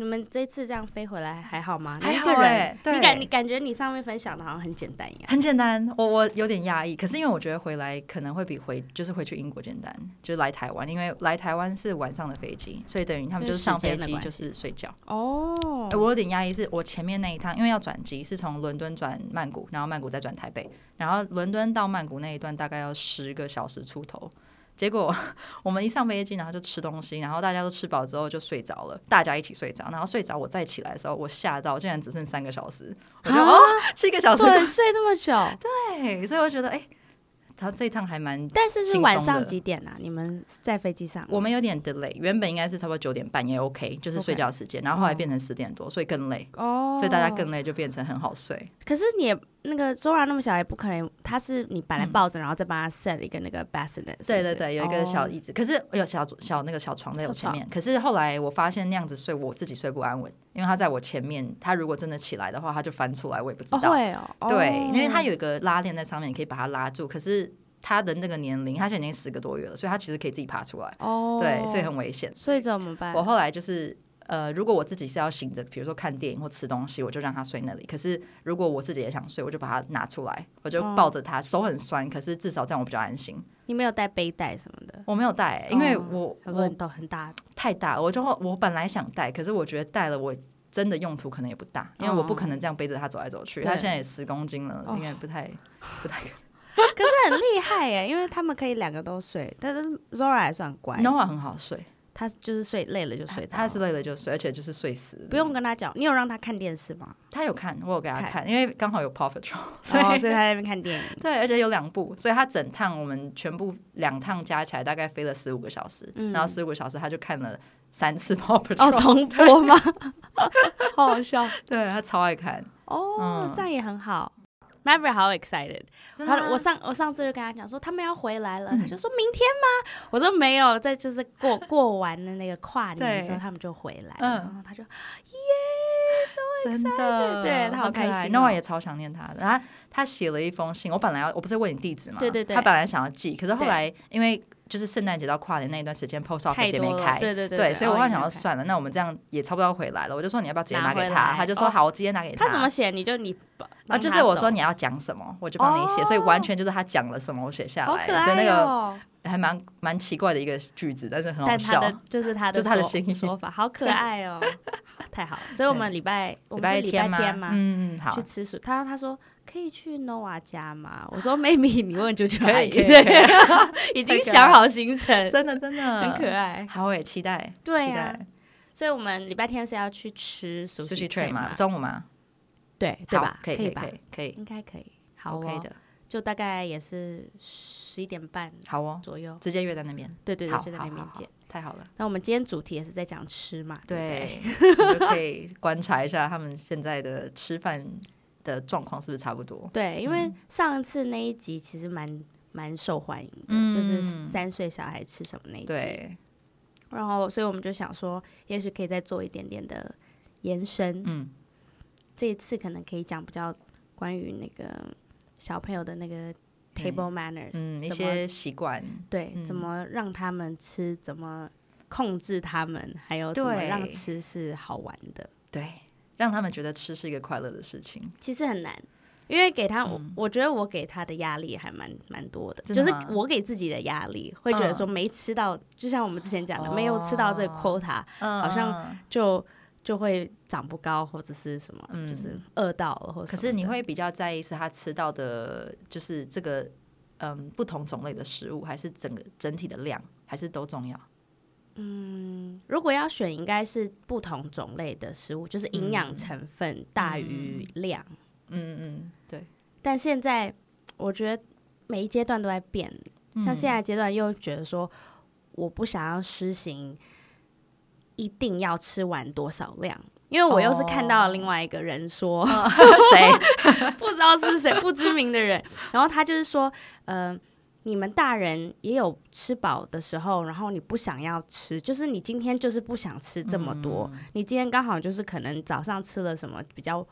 你们这次这样飞回来还好吗？还好哎，你感你感觉你上面分享的好像很简单一样。很简单，我我有点压抑，可是因为我觉得回来可能会比回就是回去英国简单，就是来台湾，因为来台湾是晚上的飞机，所以等于他们就是上飞机就是睡觉。哦，我有点压抑，是我前面那一趟，因为要转机是从伦敦转曼谷，然后曼谷再转台北，然后伦敦到曼谷那一段大概要十个小时出头。结果我们一上飞机，然后就吃东西，然后大家都吃饱之后就睡着了，大家一起睡着，然后睡着我再起来的时候，我吓到，竟然只剩三个小时，我就哦，七个小时睡睡这么久，对，所以我觉得哎。他这一趟还蛮，但是是晚上几点啊？你们在飞机上？我们有点 delay，原本应该是差不多九点半也 OK，就是睡觉时间.然后后来变成十点多，所以更累哦，所以大家更累就变成很好睡。可是你也那个 Zora 那么小，也不可能，他是你本来抱着，然后再帮他 set 一个那个 bassinet，对对对，有一个小椅子，可是有小小那个小床在我前面，可是后来我发现那样子睡我自己睡不安稳，因为他在我前面，他如果真的起来的话，他就翻出来，我也不知道。会哦，对，因为他有一个拉链在上面，你可以把它拉住，可是。他的那个年龄，他现在已经十个多月了，所以他其实可以自己爬出来。哦，对，所以很危险。所以怎么办？我后来就是，呃，如果我自己是要醒着，比如说看电影或吃东西，我就让他睡那里。可是如果我自己也想睡，我就把它拿出来，我就抱着他，哦，手很酸，可是至少这样我比较安心。你没有带背带什么的？我没有带，因为我他说都很大，太大，我就我本来想带，可是我觉得带了我真的用途可能也不大，因为我不可能这样背着他走来走去。他现在也十公斤了，应该不太 不太。可是很厉害耶，因为他们可以两个都睡，但是 Zora 还算乖，Noah 很好睡，他就是睡累了就睡，他是累了就睡，而且就是睡死，不用跟他讲。你有让他看电视吗？他有看，我有给他看，看因为刚好有 Paw Patrol，所以、哦、所以他在那边看电影。对，而且有两部，所以他整趟我们全部两趟加起来大概飞了十五个小时，嗯、然后十五个小时他就看了三次 Paw Patrol。哦，重播吗？好好笑，对他超爱看。哦，嗯、这样也很好。Maverick 好 excited，他我上我上次就跟他讲说他们要回来了，嗯、他就说明天吗？我说没有，在就是过过完的那个跨年之后他们就回来了，然后他就耶，so excited，真的，对他好开心。那我也超想念他的，他他写了一封信，我本来要我不是问你地址嘛，对对对，他本来想要寄，可是后来因为。就是圣诞节到跨年那一段时间，post office 也没开，对对对，对，所以我后来想说算了，那我们这样也差不多要回来了，我就说你要不要直接拿给他？他就说好，我直接拿给他。他怎么写？你就你啊，就是我说你要讲什么，我就帮你写，所以完全就是他讲了什么，我写下来，所以那个还蛮蛮奇怪的一个句子，但是很好笑，就是他 的就是他的新说法，好可爱哦，太好，所以我们礼拜礼拜天吗？嗯嗯，好，去吃薯，他他说。可以去 Noah 家吗？我说 maybe 你问就去，可以，已经想好行程，真的真的。很可爱，好我也，期待，对呀，所以我们礼拜天是要去吃 Sushi Tray 吗？中午吗？对对吧？可以可以可以，应该可以，好，OK 的，就大概也是十一点半，好哦。左右，直接约在那边，对对对，就在那边见，太好了。那我们今天主题也是在讲吃嘛，对，就可以观察一下他们现在的吃饭。的状况是不是差不多？对，因为上次那一集其实蛮蛮受欢迎的，嗯、就是三岁小孩吃什么那一集。对。然后，所以我们就想说，也许可以再做一点点的延伸。嗯。这一次可能可以讲比较关于那个小朋友的那个 table manners，嗯，一些习惯。对，怎么让他们吃？怎么控制他们？还有怎么让吃是好玩的？对。让他们觉得吃是一个快乐的事情，其实很难，因为给他，我、嗯、我觉得我给他的压力还蛮蛮多的，就是我给自己的压力，会觉得说没吃到，嗯、就像我们之前讲的，哦、没有吃到这个 quota，、嗯、好像就就会长不高或者是什么，嗯、就是饿到了或者。可是你会比较在意是他吃到的，就是这个嗯不同种类的食物，还是整个整体的量，还是都重要？嗯，如果要选，应该是不同种类的食物，就是营养成分大于量。嗯嗯，嗯，对。但现在我觉得每一阶段都在变，嗯、像现在阶段又觉得说，我不想要实行一定要吃完多少量，因为我又是看到了另外一个人说，谁、哦、不知道是谁不知名的人，然后他就是说，嗯、呃。你们大人也有吃饱的时候，然后你不想要吃，就是你今天就是不想吃这么多。嗯、你今天刚好就是可能早上吃了什么比较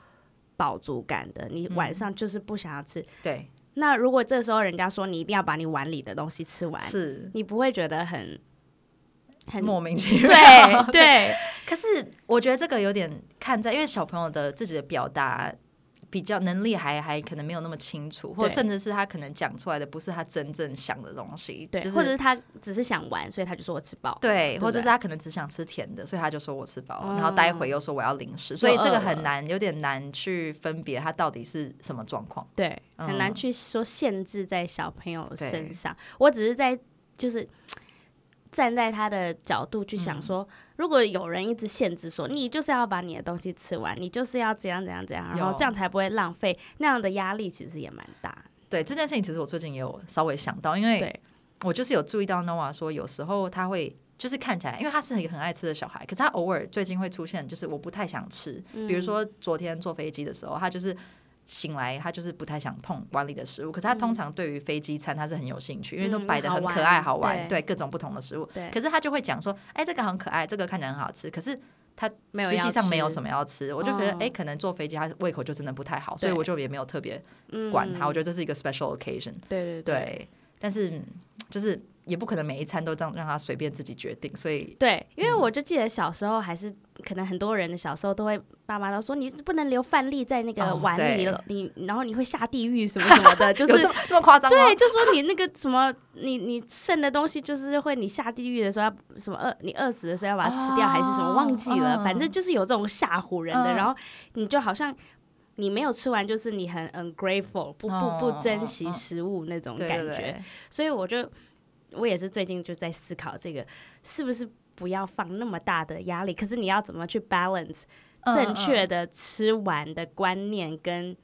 饱足感的，你晚上就是不想要吃。对、嗯。那如果这时候人家说你一定要把你碗里的东西吃完，是，你不会觉得很很莫名其 妙。对对，可是我觉得这个有点看在，因为小朋友的自己的表达。比较能力还还可能没有那么清楚，或甚至是他可能讲出来的不是他真正想的东西，对，就是、或者是他只是想玩，所以他就说我吃饱，对，对对或者是他可能只想吃甜的，所以他就说我吃饱，嗯、然后待会又说我要零食，所以这个很难，有点难去分别他到底是什么状况，对，很难去说限制在小朋友身上，我只是在就是。站在他的角度去想说，嗯、如果有人一直限制说，你就是要把你的东西吃完，你就是要怎样怎样怎样，然后这样才不会浪费，那样的压力其实也蛮大。对这件事情，其实我最近也有稍微想到，因为我就是有注意到 Noah 说，有时候他会就是看起来，因为他是一个很爱吃的小孩，可是他偶尔最近会出现，就是我不太想吃，嗯、比如说昨天坐飞机的时候，他就是。醒来，他就是不太想碰碗里的食物。可是他通常对于飞机餐他是很有兴趣，嗯、因为都摆的很可爱好玩，对，对各种不同的食物。对可是他就会讲说：“哎、欸，这个很可爱，这个看起来很好吃。”可是他实际上没有什么要吃。我就觉得，哎、欸，可能坐飞机他胃口就真的不太好，所以我就也没有特别管他。嗯、我觉得这是一个 special occasion。对对对，对。但是就是。也不可能每一餐都这样让他随便自己决定，所以对，因为我就记得小时候还是可能很多人的小时候都会爸妈都说你不能留饭粒在那个碗里了，哦、你然后你会下地狱什么什么的，就是这么这么夸张？对，就说你那个什么你你剩的东西就是会你下地狱的时候要什么饿你饿死的时候要把它吃掉、哦、还是什么忘记了，哦、反正就是有这种吓唬人的，嗯、然后你就好像你没有吃完就是你很 ungrateful 不不不珍惜食物那种感觉，对对对，所以我就。我也是最近就在思考这个，是不是不要放那么大的压力？可是你要怎么去 balance 正确的吃完的观念，跟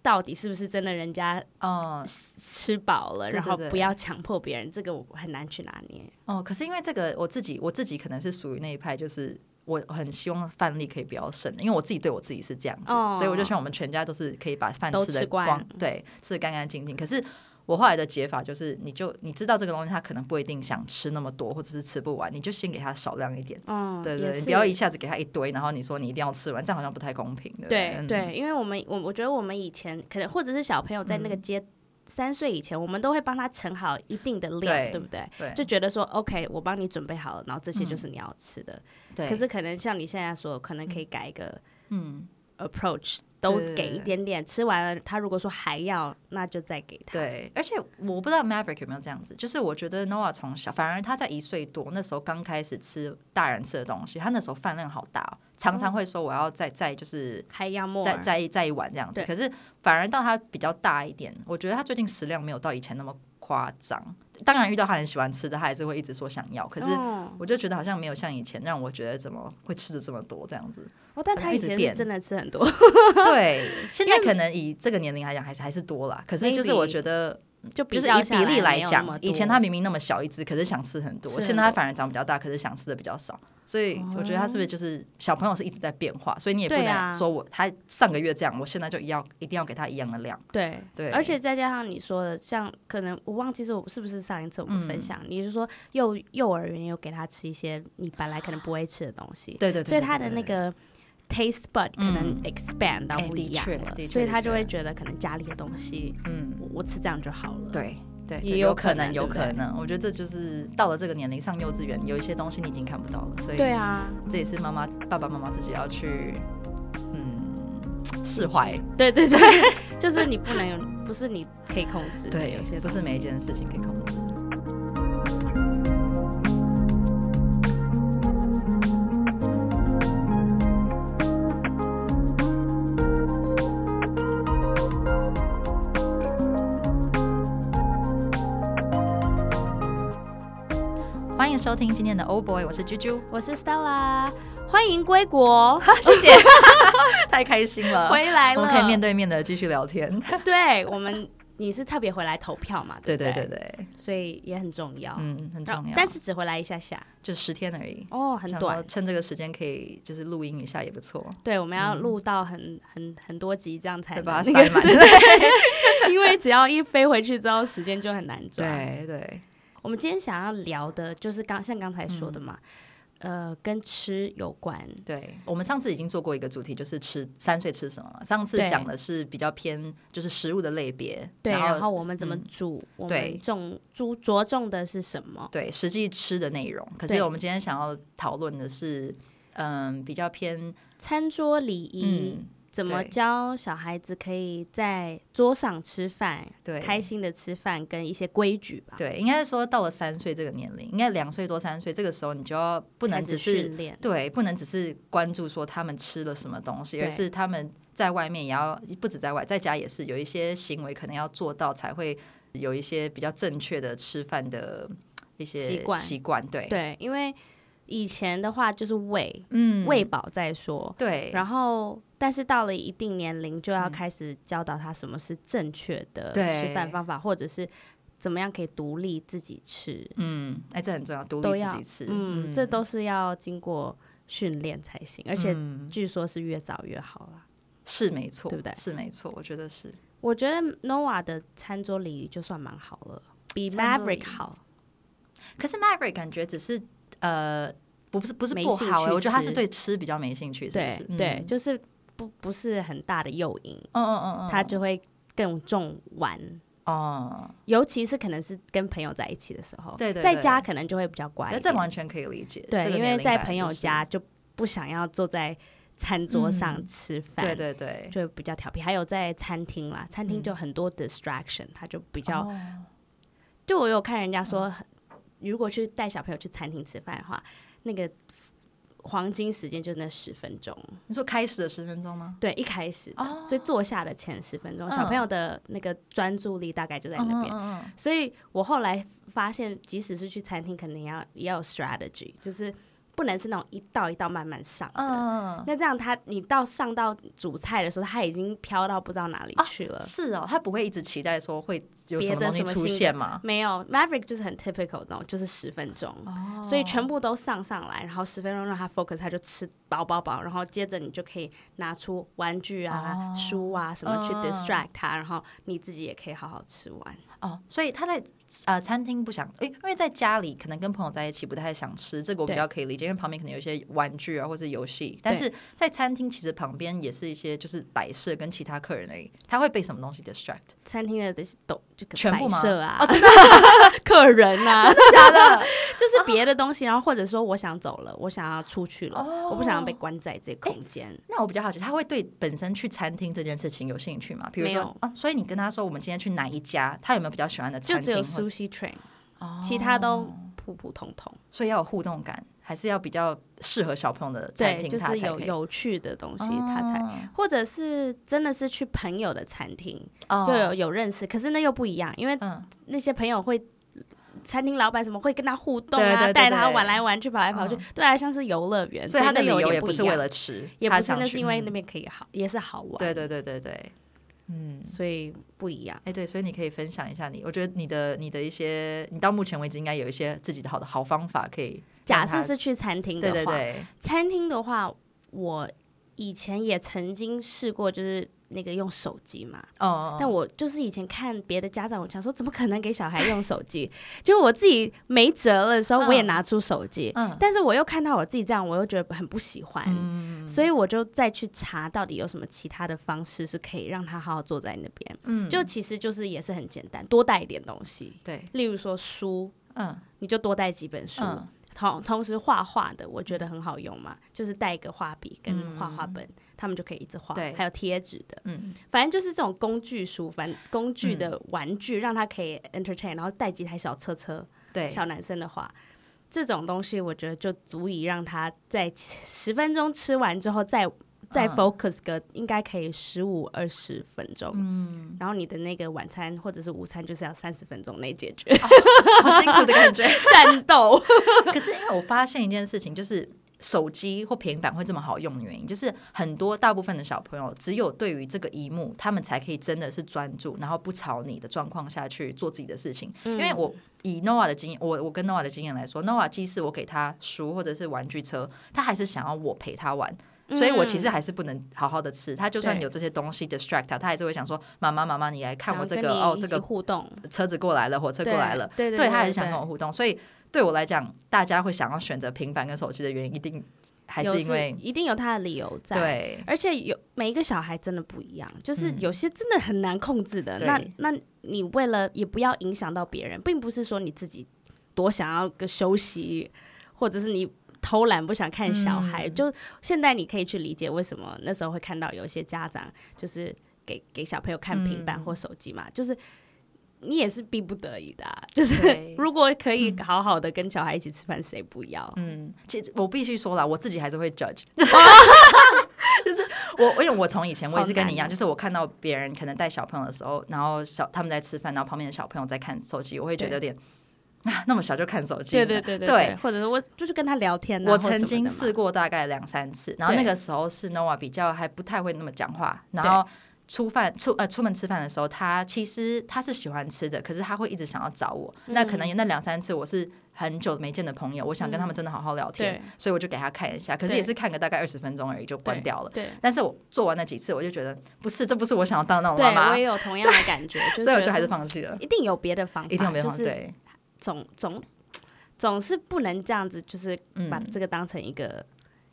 到底是不是真的人家哦吃饱了，然后不要强迫别人，这个我很难去拿捏。哦，可是因为这个我自己我自己可能是属于那一派，就是我很希望饭粒可以比较省，因为我自己对我自己是这样子，哦、所以我就希望我们全家都是可以把饭吃的光，对，吃的干干净净。可是。我后来的解法就是，你就你知道这个东西他可能不一定想吃那么多，或者是吃不完，你就先给他少量一点。嗯，对对，你不要一下子给他一堆，然后你说你一定要吃完，这样好像不太公平的。对对，因为我们我我觉得我们以前可能或者是小朋友在那个阶三岁以前，我们都会帮他盛好一定的量，对不对？对，就觉得说 OK，我帮你准备好了，然后这些就是你要吃的。对。可是可能像你现在说，可能可以改一个嗯 approach。都给一点点，吃完了，他如果说还要，那就再给他。对，而且我不知道 Maverick 有没有这样子，就是我觉得 Noah 从小，反而他在一岁多那时候刚开始吃大人吃的东西，他那时候饭量好大哦，常常会说我要再再就是还要再再一再一碗这样子。可是反而到他比较大一点，我觉得他最近食量没有到以前那么夸张。当然遇到他很喜欢吃的，他还是会一直说想要。可是我就觉得好像没有像以前让我觉得怎么会吃的这么多这样子。哦，但他以前真的吃很多。对，现在可能以这个年龄来讲还是还是多啦。可是就是我觉得。就就是以比例来讲，以前他明明那么小一只，可是想吃很多；现在他反而长比较大，可是想吃的比较少。所以我觉得他是不是就是小朋友是一直在变化？所以你也不能说我他上个月这样，我现在就要一定要给他一样的量。对对，而且再加上你说的，像可能我忘记是我是不是上一次我们分享，你是说幼幼儿园有给他吃一些你本来可能不会吃的东西。对对对，所以他的那个。Taste bud 可能 expand 到不一样了，所以他就会觉得可能家里的东西，嗯，我吃这样就好了。对对，也有可能，有可能。我觉得这就是到了这个年龄上幼稚园，有一些东西你已经看不到了，所以对啊，这也是妈妈爸爸妈妈自己要去嗯释怀。对 对对，就是你不能，不是你可以控制，对，有些不是每一件事情可以控制。收听今天的 Oh Boy，我是啾啾，我是 Stella，欢迎归国，谢谢，太开心了，回来了，我们可以面对面的继续聊天。对我们，你是特别回来投票嘛？对对对对，所以也很重要，嗯，很重要，但是只回来一下下，就十天而已，哦，很短，趁这个时间可以就是录音一下也不错。对，我们要录到很很很多集，这样才把它塞满。对，因为只要一飞回去之后，时间就很难抓。对对。我们今天想要聊的，就是刚像刚才说的嘛，呃，跟吃有关。对，我们上次已经做过一个主题，就是吃三岁吃什么。上次讲的是比较偏就是食物的类别，对，然后我们怎么煮，嗯、我们重注着重的是什么？对，实际吃的内容。可是我们今天想要讨论的是，嗯，比较偏餐桌礼仪。嗯怎么教小孩子可以在桌上吃饭，对，开心的吃饭跟一些规矩吧？对，应该是说到了三岁这个年龄，应该两岁多三岁这个时候，你就要不能只是，对，不能只是关注说他们吃了什么东西，而是他们在外面也要不止在外，在家也是有一些行为可能要做到，才会有一些比较正确的吃饭的一些习惯习惯。对对，因为以前的话就是喂，嗯，喂饱再说，对，然后。但是到了一定年龄，就要开始教导他什么是正确的吃饭方法，或者是怎么样可以独立自己吃。嗯，哎，这很重要，独立自己吃。嗯，这都是要经过训练才行，而且据说是越早越好啦。是没错，对不对？是没错，我觉得是。我觉得 Noah 的餐桌礼仪就算蛮好了，比 Maverick 好。可是 Maverick 感觉只是呃，不是不是不好，我觉得他是对吃比较没兴趣，是不是？对，就是。不不是很大的诱因，嗯嗯嗯，他就会更重玩。哦，尤其是可能是跟朋友在一起的时候，对对，在家可能就会比较乖，这完全可以理解，对，因为在朋友家就不想要坐在餐桌上吃饭，对对对，就比较调皮。还有在餐厅啦，餐厅就很多 distraction，他就比较，就我有看人家说，如果去带小朋友去餐厅吃饭的话，那个。黄金时间就那十分钟。你说开始的十分钟吗？对，一开始，oh. 所以坐下的前十分钟，小朋友的那个专注力大概就在那边。Uh. 所以我后来发现，即使是去餐厅，可能也要也要有 strategy，就是。不能是那种一道一道慢慢上的，嗯、那这样他你到上到主菜的时候，他已经飘到不知道哪里去了。哦是哦，他不会一直期待说会有什么东西出现吗？没有，Maverick 就是很 typical 那种，就是十分钟，哦、所以全部都上上来，然后十分钟让他 focus，他就吃饱饱饱，然后接着你就可以拿出玩具啊、哦、书啊什么去 distract 他，嗯、然后你自己也可以好好吃完。哦，所以他在呃餐厅不想，诶，因为在家里可能跟朋友在一起不太想吃，这个我比较可以理解，因为旁边可能有一些玩具啊或者游戏，但是在餐厅其实旁边也是一些就是摆设跟其他客人而已，他会被什么东西 distract？餐厅的这些都这个全部吗？啊，哦、真的 客人啊，真的假的？就是别的东西，然后或者说我想走了，我想要出去了，哦、我不想要被关在这个空间。那我比较好奇，他会对本身去餐厅这件事情有兴趣吗？比如说啊，所以你跟他说我们今天去哪一家，他有没有比较喜欢的餐厅？就只有 Sushi Train，哦、其他都普普通通。所以要有互动感，还是要比较适合小朋友的餐厅，就是有有趣的东西，他才，哦、或者是真的是去朋友的餐厅，哦、就有有认识，可是那又不一样，因为那些朋友会。餐厅老板怎么会跟他互动啊？带他玩来玩去，跑来跑去，对啊，像是游乐园。所以他的理由也不是为了吃，也不是，那是因为那边可以好，也是好玩。对对对对对，嗯，所以不一样。哎，对，所以你可以分享一下你，我觉得你的你的一些，你到目前为止应该有一些自己的好的好方法可以。假设是去餐厅的话，餐厅的话，我以前也曾经试过，就是。那个用手机嘛，哦，oh. 但我就是以前看别的家长，我想说怎么可能给小孩用手机？就我自己没辙了的时候，我也拿出手机，oh. 但是我又看到我自己这样，我又觉得很不喜欢，mm. 所以我就再去查到底有什么其他的方式是可以让他好好坐在那边。嗯，mm. 就其实就是也是很简单，多带一点东西，对，例如说书，嗯，uh. 你就多带几本书。Uh. 同同时画画的，我觉得很好用嘛，就是带一个画笔跟画画本，嗯、他们就可以一直画。对还有贴纸的，嗯，反正就是这种工具书，反正工具的玩具，让他可以 entertain，然后带几台小车车。对，小男生的话，这种东西我觉得就足以让他在十分钟吃完之后再。再 focus 个应该可以十五二十分钟，嗯，然后你的那个晚餐或者是午餐就是要三十分钟内解决，哦，好辛苦的感觉，战斗。可是因为我发现一件事情，就是手机或平板会这么好用的原因，就是很多大部分的小朋友只有对于这个一幕，他们才可以真的是专注，然后不吵你的状况下去做自己的事情。嗯，因为我以 Noah 的经验，我我跟 Noah 的经验来说，Noah 即使我给他书或者是玩具车，他还是想要我陪他玩。所以我其实还是不能好好的吃，他就算有这些东西 distract 他，他还是会想说：“妈妈妈妈，你来看我这个哦，这个互动车子过来了，火车过来了。”对对，他还是想跟我互动。所以对我来讲，大家会想要选择平板跟手机的原因，一定还是因为一定有他的理由在。对，而且有每一个小孩真的不一样，就是有些真的很难控制的。嗯、那那你为了也不要影响到别人，并不是说你自己多想要个休息，或者是你偷懒不想看小孩。嗯、就现在你可以去理解为什么那时候会看到有一些家长就是给给小朋友看平板或手机嘛，嗯、就是。你也是逼不得已的、啊，就是如果可以好好的跟小孩一起吃饭，谁、嗯、不要？嗯，其实我必须说了，我自己还是会 judge，就是我，因为我从以前我也是跟你一样，就是我看到别人可能带小朋友的时候，然后小他们在吃饭，然后旁边的小朋友在看手机，我会觉得有点啊，那么小就看手机，对对对对，对，或者是我就是跟他聊天。我曾经试过大概两三次，然后那个时候是 Noah 比较还不太会那么讲话，然后。出饭出呃出门吃饭的时候，他其实他是喜欢吃的，可是他会一直想要找我。嗯、那可能有那两三次，我是很久没见的朋友，我想跟他们真的好好聊天，嗯、所以我就给他看一下。可是也是看个大概二十分钟而已，就关掉了。对。但是我做完那几次，我就觉得不是，这不是我想要当那种妈妈。我也有同样的感觉，所以我就还是放弃了。一定有别的方法，一定有别的方法。就是、对。总总总是不能这样子，就是把这个当成一个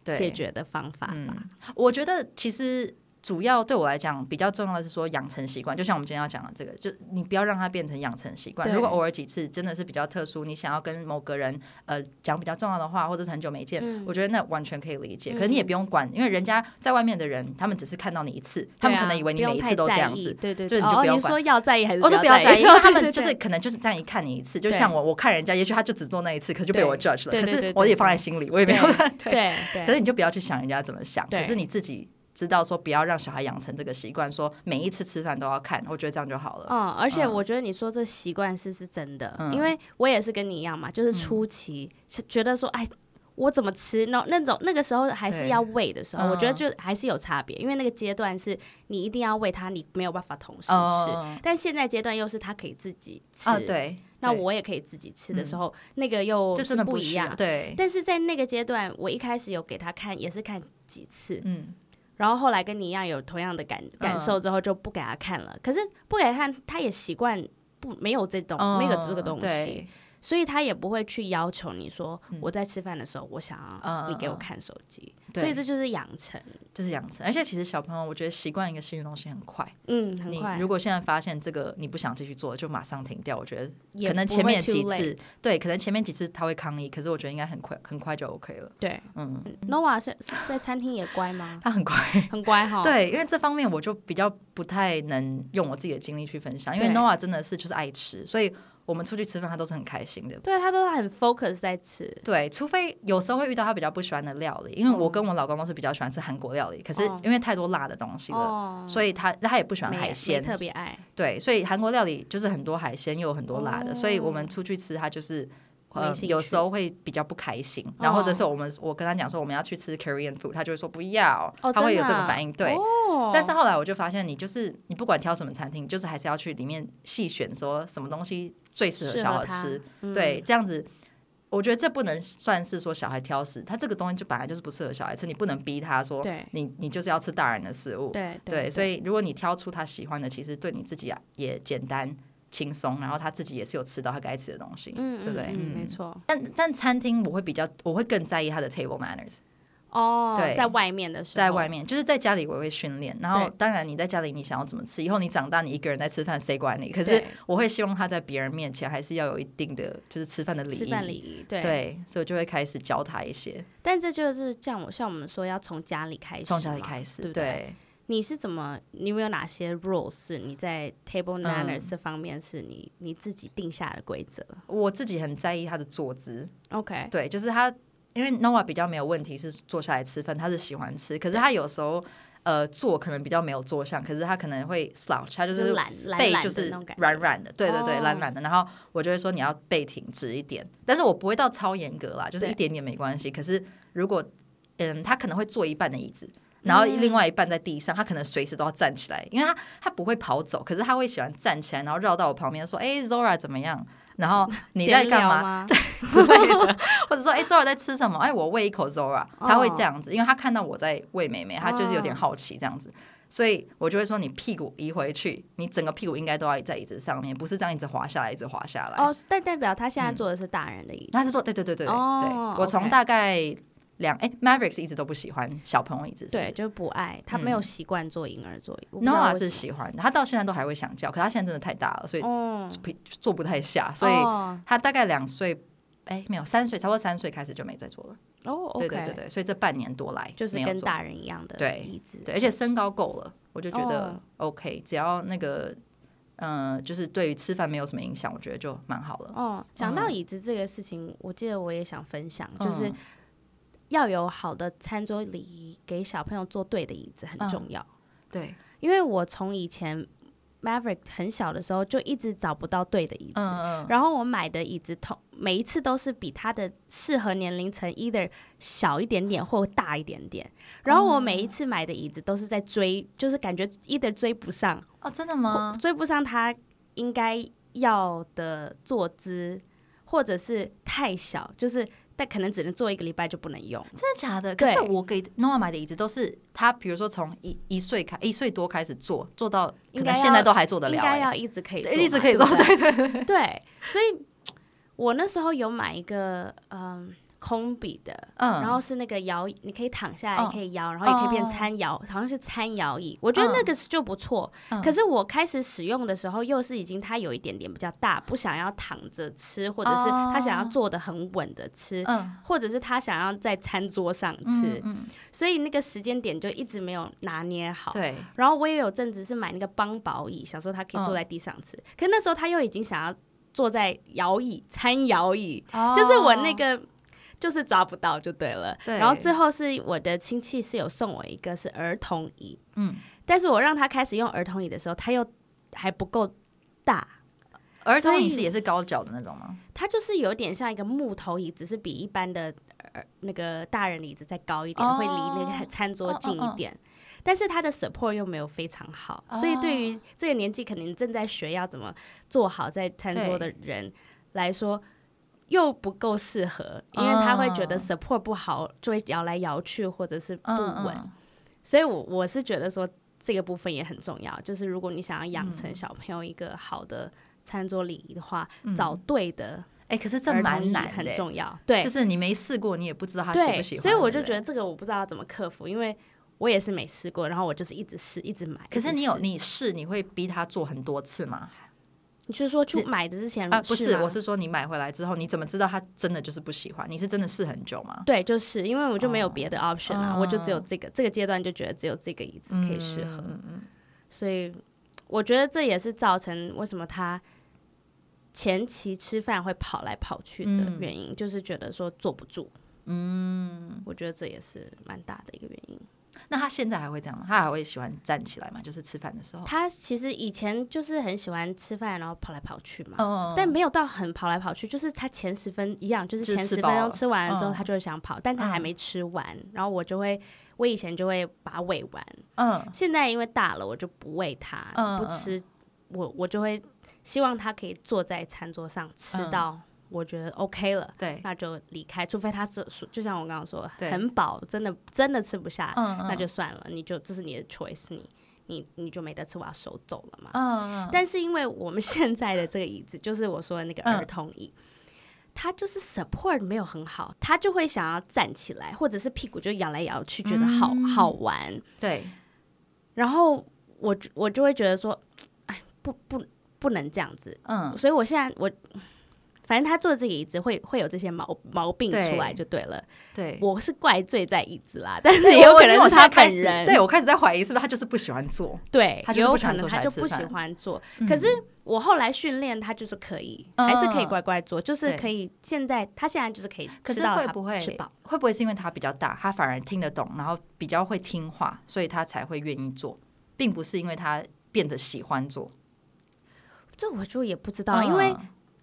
解决的方法吧。嗯、我觉得其实。主要对我来讲比较重要的是说养成习惯，就像我们今天要讲的这个，就你不要让它变成养成习惯。如果偶尔几次真的是比较特殊，你想要跟某个人呃讲比较重要的话，或者是很久没见，嗯、我觉得那完全可以理解。可是你也不用管，因为人家在外面的人，他们只是看到你一次，他们可能以为你每一次都这样子，对对，就你就不要说要在意还是我说不要在意，因为他们就是可能就是这样一看你一次，就像我我看人家，也许他就只做那一次，可就被我 judge 了。可是我也放在心里，我也没有对。可是你就不要去想人家怎么想，可是你自己。知道说不要让小孩养成这个习惯，说每一次吃饭都要看，我觉得这样就好了。嗯，而且我觉得你说这习惯是是真的，嗯、因为我也是跟你一样嘛，就是初期是觉得说，哎，我怎么吃那那种那个时候还是要喂的时候，我觉得就还是有差别，因为那个阶段是你一定要喂他，你没有办法同时吃。嗯、但现在阶段又是他可以自己吃，啊、对，那我也可以自己吃的时候，嗯、那个又真的不一样。对，但是在那个阶段，我一开始有给他看，也是看几次，嗯。然后后来跟你一样有同样的感感受之后，就不给他看了。嗯、可是不给他看，他也习惯不没有这种、嗯、没有这个东西。对所以他也不会去要求你说，我在吃饭的时候，我想要你给我看手机。所以这就是养成，就是养成。而且其实小朋友，我觉得习惯一个新的东西很快。嗯，很快。如果现在发现这个你不想继续做，就马上停掉。我觉得可能前面几次，对，可能前面几次他会抗议，可是我觉得应该很快，很快就 OK 了。对，嗯。Noah 是在餐厅也乖吗？他很乖，很乖哈。对，因为这方面我就比较不太能用我自己的经历去分享，因为 Noah 真的是就是爱吃，所以。我们出去吃饭，他都是很开心的。对，他都是很 focus 在吃。对，除非有时候会遇到他比较不喜欢的料理，因为我跟我老公都是比较喜欢吃韩国料理，可是因为太多辣的东西了，所以他他也不喜欢海鲜，特别爱。对，所以韩国料理就是很多海鲜又有很多辣的，所以我们出去吃，他就是呃有时候会比较不开心。然后或者是我们我跟他讲说我们要去吃 Korean food，他就会说不要，他会有这个反应。对，但是后来我就发现，你就是你不管挑什么餐厅，就是还是要去里面细选说什么东西。最适合小孩吃，嗯、对，这样子，我觉得这不能算是说小孩挑食，他这个东西就本来就是不适合小孩吃，你不能逼他说，对你你就是要吃大人的食物，对对，对，对，所以如果你挑出他喜欢的，其实对你自己啊也简单轻松，然后他自己也是有吃到他该吃的东西，嗯、对不对？嗯，没错。但但餐厅我会比较，我会更在意他的 table manners。哦，对，在外面的时候，在外面就是在家里我会训练，然后当然你在家里你想要怎么吃，以后你长大你一个人在吃饭谁管你？可是我会希望他在别人面前还是要有一定的就是吃饭的礼仪，吃饭礼仪，对，对，所以我就会开始教他一些。但这就是像我像我们说要从家里开始，从家里开始，对，对。你是怎么？你有没有哪些 rules？你在 table manners 这方面是你你自己定下的规则？我自己很在意他的坐姿。OK，对，就是他。因为 Noah 比较没有问题，是坐下来吃饭，他是喜欢吃。可是他有时候，呃，坐可能比较没有坐相，可是他可能会 slouch，他就是背就是软软的，对对对，懒懒的。然后我就会说你要背挺直一点，但是我不会到超严格啦，就是一点点没关系。可是如果，嗯，他可能会坐一半的椅子，然后另外一半在地上，他可能随时都要站起来，因为他他不会跑走，可是他会喜欢站起来，然后绕到我旁边说：“哎，Zora 怎么样？”然后 你在干嘛？对之类的，或者说，哎，Zora 在吃什么？哎，我喂一口 Zora，他会这样子，因为他看到我在喂妹妹，他就是有点好奇这样子。所以我就会说，你屁股移回去，你整个屁股应该都要在椅子上面，不是这样一直滑下来，一直滑下来。哦，但代表他现在坐的是大人的椅子，他是坐，对对对对对。哦、对我从大概两哎、欸、，Mavericks 一直都不喜欢小朋友椅子对，就不爱，他没有习惯坐婴儿座椅。Noah 是喜欢，他到现在都还会想叫，可他现在真的太大了，所以坐不太下，所以他大概两岁，哎、欸，没有三岁，差不多三岁开始就没再坐了。哦，对对对对，所以这半年多来就是跟大人一样的椅子，对，对，而且身高够了，我就觉得 OK，只要那个，嗯、呃，就是对于吃饭没有什么影响，我觉得就蛮好了。哦，讲到椅子这个事情，我记得我也想分享，就是要有好的餐桌礼仪，给小朋友坐对的椅子很重要。对，因为我从以前。Maverick 很小的时候就一直找不到对的椅子，嗯嗯，然后我买的椅子同每一次都是比他的适合年龄层 either 小一点点或大一点点，然后我每一次买的椅子都是在追，就是感觉 either 追不上哦，真的吗？追不上他应该要的坐姿，或者是太小，就是。但可能只能做一个礼拜就不能用，真的假的？可是我给 Noah 买的椅子都是他，比如说从一一岁开一岁多开始坐，坐到可能现在都还坐得了，欸，应该要一直可以坐，一直可以坐，对对对对。所以我那时候有买一个嗯。空笔的，嗯，然后是那个摇，你可以躺下来，可以摇，然后也可以变餐摇，好像是餐摇椅。我觉得那个是就不错。可是我开始使用的时候，又是已经它有一点点比较大，不想要躺着吃，或者是他想要坐的很稳的吃，或者是他想要在餐桌上吃，所以那个时间点就一直没有拿捏好。对。然后我也有阵子是买那个邦宝椅，想说他可以坐在地上吃，可是那时候他又已经想要坐在摇椅，餐摇椅，就是我那个。就是抓不到就对了，对。然后最后是我的亲戚是有送我一个是儿童椅，嗯，但是我让他开始用儿童椅的时候，他又还不够大。儿童椅是也是高脚的那种吗？它就是有点像一个木头椅，只是比一般的那个大人椅子再高一点，哦、会离那个餐桌近一点。但是它的 support 又没有非常好，哦、所以对于这个年纪可能正在学要怎么坐好在餐桌的人来说。又不够适合，因为他会觉得 support 不好，就会摇来摇去或者是不稳。所以，我我是觉得说这个部分也很重要。就是如果你想要养成小朋友一个好的餐桌礼仪的话，找对的。哎，可是这蛮难，很重要。对，就是你没试过，你也不知道他喜不喜欢。所以我就觉得这个我不知道要怎么克服，因为我也是没试过，然后我就是一直试，一直买。可是你有你试，你会逼他做很多次吗？你是说去买的之前啊？不是，我是说你买回来之后，你怎么知道他真的就是不喜欢？你是真的试很久吗？对，就是因为我就没有别的 option 啊，我就只有这个这个阶段就觉得只有这个椅子可以适合，所以我觉得这也是造成为什么他前期吃饭会跑来跑去的原因，就是觉得说坐不住。嗯，我觉得这也是蛮大的一个原因。那他现在还会这样吗？他还会喜欢站起来吗？就是吃饭的时候。他其实以前就是很喜欢吃饭，然后跑来跑去嘛。Oh. 但没有到很跑来跑去，就是他前十分一样，就是前十分钟吃完了之后，他就会想跑，但他还没吃完。Oh. 然后我就会，我以前就会把它喂完。嗯。Oh. 现在因为大了，我就不喂他，oh. 不吃。我我就会希望他可以坐在餐桌上吃到。我觉得 OK 了，对，那就离开。除非他是就像我刚刚说，很饱，真的真的吃不下，嗯嗯那就算了，你就这是你的 choice，你你你就没得吃，我要收走了嘛。嗯嗯但是因为我们现在的这个椅子，就是我说的那个儿童椅，嗯、它就是 support 没有很好，他就会想要站起来，或者是屁股就摇来摇去，觉得好、嗯、好玩。对。然后我我就会觉得说，哎，不不不能这样子。嗯。所以我现在我。反正他坐这个椅子会会有这些毛毛病出来就对了。对，我是怪罪在椅子啦，但是也有可能是他本人。对，我开始在怀疑是不是他就是不喜欢坐。对，他有可能他就不喜欢坐。可是我后来训练他就是可以，还是可以乖乖坐，就是可以。现在他现在就是可以可是，会不会吃饱？会不会是因为他比较大，他反而听得懂，然后比较会听话，所以他才会愿意坐，并不是因为他变得喜欢坐。这我就也不知道，因为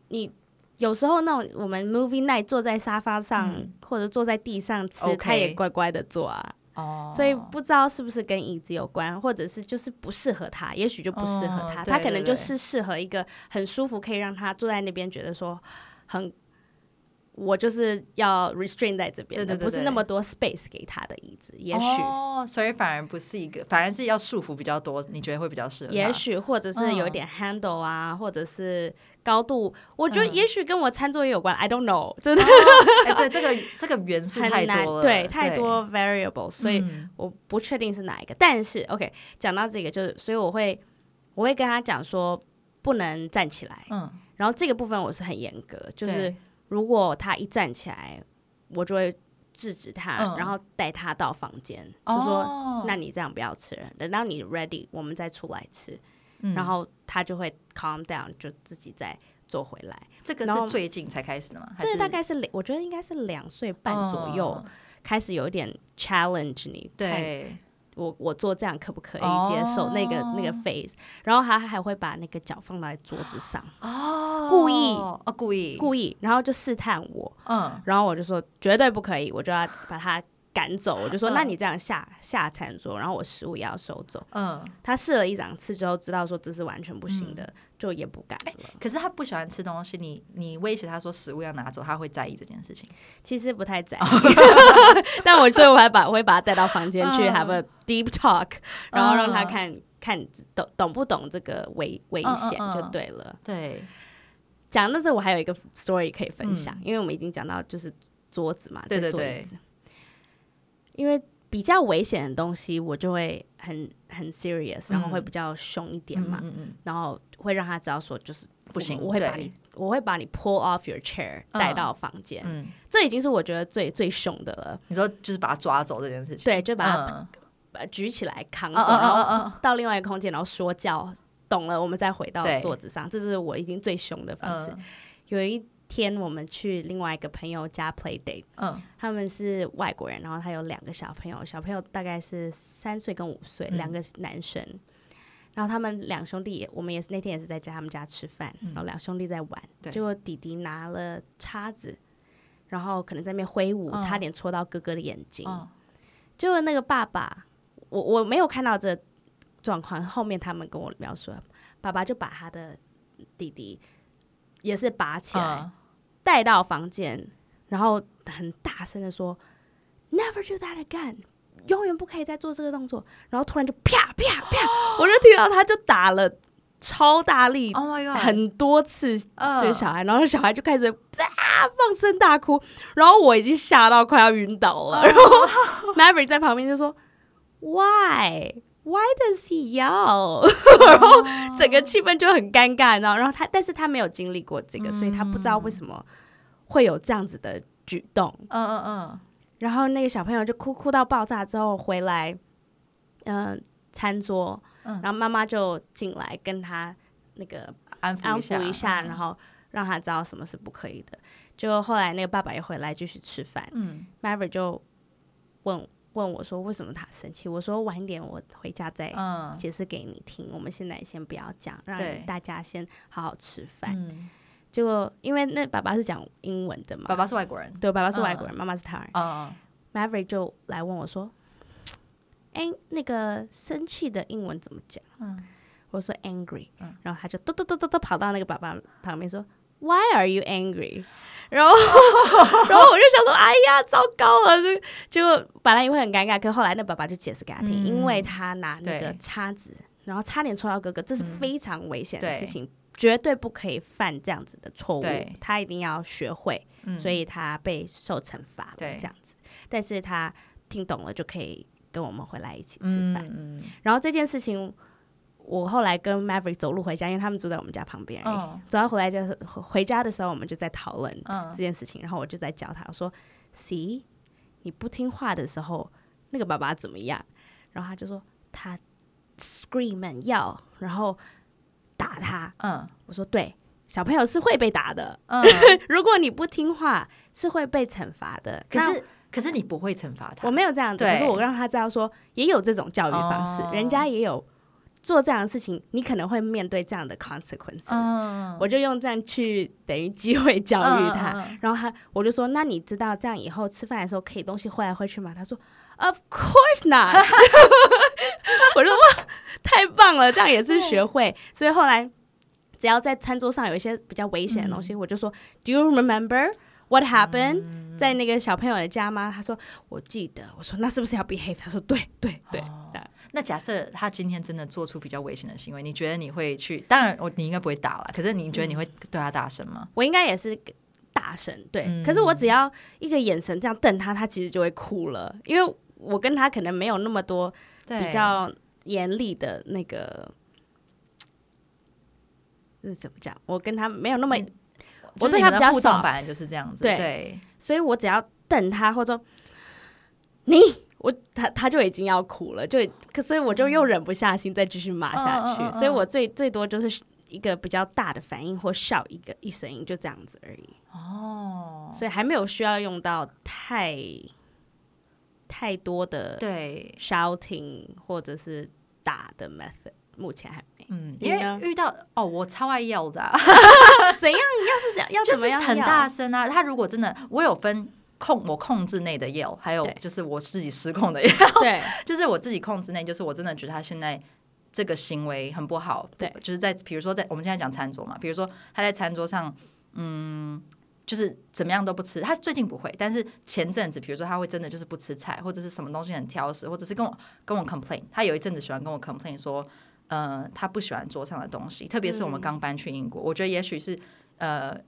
你。有时候那种我们 movie night 坐在沙发上、嗯、或者坐在地上吃，他.也乖乖的坐啊。哦，所以不知道是不是跟椅子有关，或者是就是不适合他，也许就不适合他。哦、他可能就是适合一个很舒服，可以让他坐在那边觉得说很我就是要 restrain 在这边的，对对对对，不是那么多 space 给他的椅子，也许。哦，所以反而不是一个，反而是要束缚比较多，你觉得会比较适合？也许或者是有一点 handle 啊，嗯、或者是高度，我觉得也许跟我餐桌也有关、嗯、，I don't know，真的，哎、欸，对，这个 这个元素太多了，对，太多 variable，所以我不确定是哪一个。但是 OK，讲到这个，就是所以我会我会跟他讲说不能站起来，嗯，然后这个部分我是很严格，就是。如果他一站起来，我就会制止他，嗯、然后带他到房间，哦、就说：“那你这样不要吃了，等到你 ready，我们再出来吃。嗯”然后他就会 calm down，就自己再坐回来。这个是最近才开始的吗？这个大概是两，我觉得应该是两岁半左右、哦、开始有一点 challenge 你。对。我我做这样可不可以接受、oh. 那个那个 face？然后他还会把那个脚放在桌子上，哦、oh.，故意，哦，故意，故意，然后就试探我，嗯，然后我就说绝对不可以，我就要把他赶走，我就说那你这样下下餐桌，然后我食物也要收走，嗯，他试了一两次之后，知道说这是完全不行的。嗯。就也不敢了、欸。可是他不喜欢吃东西，你你威胁他说食物要拿走，他会在意这件事情？其实不太在意，但我最后还把我会把他带到房间去 have a deep talk，、嗯、然后让他看、嗯、看懂懂不懂这个危危险就对了。对，讲到这我还有一个 story 可以分享，嗯、因为我们已经讲到就是桌子嘛，对对对，因为。比较危险的东西，我就会很很 serious，然后会比较凶一点嘛，嗯嗯嗯、然后会让他知道说就是不行，我会把你我会把你 pull off your chair 带到房间、嗯，这已经是我觉得最最凶的了。你说就是把他抓走这件事情，对，就把他、嗯、举起来扛走，然后到另外一个空间，然后说教，懂了，我们再回到桌子上，这是我已经最凶的方式。嗯、有一。天，我们去另外一个朋友家 play date，嗯，他们是外国人，然后他有两个小朋友，小朋友大概是三岁跟五岁，两个男生，然后他们两兄弟，我们也是那天也是在家他们家吃饭，然后两兄弟在玩，结果弟弟拿了叉子，然后可能在那边挥舞，差点戳到哥哥的眼睛，结果那个爸爸，我我没有看到这状况，后面他们跟我描述，爸爸就把他的弟弟也是拔起来。带到房间，然后很大声的说：“Never do that again，永远不可以再做这个动作。”然后突然就啪啪啪，我就听到他就打了超大力，Oh my God，很多次这个小孩，然后小孩就开始啊放声大哭，然后我已经吓到快要晕倒了。然后 Maverick 在旁边就说：“Why？” Why does he yell？、Oh. 然后整个气氛就很尴尬，你知道？然后他，但是他没有经历过这个，嗯、所以他不知道为什么会有这样子的举动。嗯嗯嗯。然后那个小朋友就哭哭到爆炸，之后回来，嗯、呃，餐桌，嗯、然后妈妈就进来跟他那个安抚一下，一下嗯、然后让他知道什么是不可以的。就后来那个爸爸也回来继续吃饭。嗯，Maverick 就问。问我说：“为什么他生气？”我说：“晚点我回家再解释给你听。嗯、我们现在先不要讲，让大家先好好吃饭。嗯”结果因为那爸爸是讲英文的嘛，爸爸是外国人，对，爸爸是外国人，妈、嗯、妈是台湾人。嗯、Maverick 就来问我说：“哎、欸，那个生气的英文怎么讲？”嗯、我说：“angry。嗯”然后他就嘟嘟嘟嘟嘟跑到那个爸爸旁边说：“Why are you angry？” 然后，然后我就想说，哎呀，糟糕了！就就本来也会很尴尬，可后来那爸爸就解释给他听，嗯、因为他拿那个叉子，然后差点戳到哥哥，这是非常危险的事情，嗯、绝对不可以犯这样子的错误。他一定要学会，所以他被受惩罚了这样子。但是他听懂了，就可以跟我们回来一起吃饭。嗯、然后这件事情。我后来跟 Maverick 走路回家，因为他们住在我们家旁边。Oh. 走到回来就是回家的时候，我们就在讨论这件事情。Oh. 然后我就在教他，我说：“See，你不听话的时候，那个爸爸怎么样？”然后他就说：“他 scream and yell，然后打他。”嗯，我说：“对，小朋友是会被打的。嗯，如果你不听话，是会被惩罚的。可是，可是你不会惩罚他。我没有这样子，可是我让他知道说，也有这种教育方式，oh. 人家也有。”做这样的事情，你可能会面对这样的 consequences。嗯、我就用这样去等于机会教育他，嗯、然后他我就说：“那你知道这样以后吃饭的时候可以东西挥来挥去吗？”他说：“Of course not。”我说：“哇，太棒了，这样也是学会。”所以后来只要在餐桌上有一些比较危险的东西，嗯、我就说：“Do you remember What happened？、嗯、在那个小朋友的家吗？他说我记得。我说那是不是要 behave？他说对对对。哦、那假设他今天真的做出比较危险的行为，你觉得你会去？当然，我你应该不会打了。可是你觉得你会对他大声吗？嗯、我应该也是大声。对、嗯，可是我只要一个眼神这样瞪他，他其实就会哭了，因为我跟他可能没有那么多比较严厉的那个。是怎么讲？我跟他没有那么，我对他比较少，就是这样子。对，对，所以我只要瞪他，或者说你，我他他就已经要哭了，就可所以我就又忍不下心再继续骂下去。所以我最最多就是一个比较大的反应，或笑一个一声音，就这样子而已。哦，所以还没有需要用到太太多的对 shouting 或者是打的 method。目前还没，嗯，因为遇到哦，我超爱要的、啊，怎样？要是这样，要怎么样？很大声啊！他如果真的，我有分控我控制内的要，还有就是我自己失控的要，对，就是我自己控制内，就是我真的觉得他现在这个行为很不好，对，就是在比如说在我们现在讲餐桌嘛，比如说他在餐桌上，嗯。就是怎么样都不吃，他最近不会，但是前阵子，比如说他会真的就是不吃菜，或者是什么东西很挑食，或者是跟我跟我 complain，他有一阵子喜欢跟我 complain 说，呃，他不喜欢桌上的东西，特别是我们刚搬去英国，嗯、我觉得也许是呃。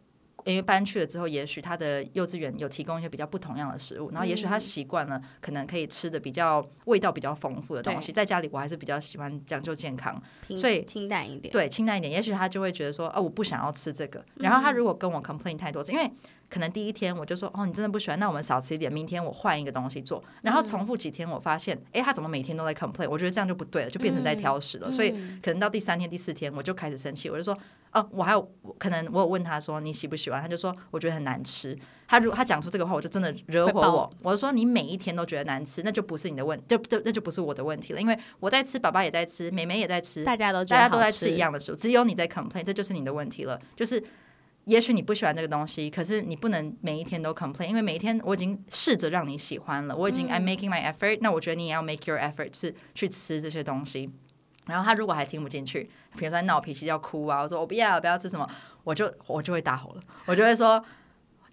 因为搬去了之后，也许他的幼稚园有提供一些比较不同样的食物，然后也许他习惯了可能可以吃的比较味道比较丰富的东西。在家里我还是比较喜欢讲究健康，所以清淡一点。对，清淡一点。也许他就会觉得说，哦，我不想要吃这个。然后他如果跟我 complain 太多次，因为可能第一天我就说，哦，你真的不喜欢，那我们少吃一点。明天我换一个东西做，然后重复几天，我发现，哎，他怎么每天都在 complain？我觉得这样就不对了，就变成在挑食了。所以可能到第三天、第四天，我就开始生气，我就说。哦，我还有可能我有问他说，你喜不喜欢，他就说我觉得很难吃。他如果他讲出这个话，我就真的惹火我。我就说你每一天都觉得难吃，那就不是你的问，就就那就不是我的问题了。因为我在吃，爸爸也在吃，妹妹也在吃，大家都大家都在吃一样的食物，只有你在 complain，这就是你的问题了。就是也许你不喜欢这个东西，可是你不能每一天都 complain，因为每一天我已经试着让你喜欢了，我已经 I'm making my effort，那我觉得你也要 make your effort 是去吃这些东西。然后他如果还听不进去，比如说闹脾气要哭啊，我说我不要不要吃什么，我就我就会大吼了，我就会说，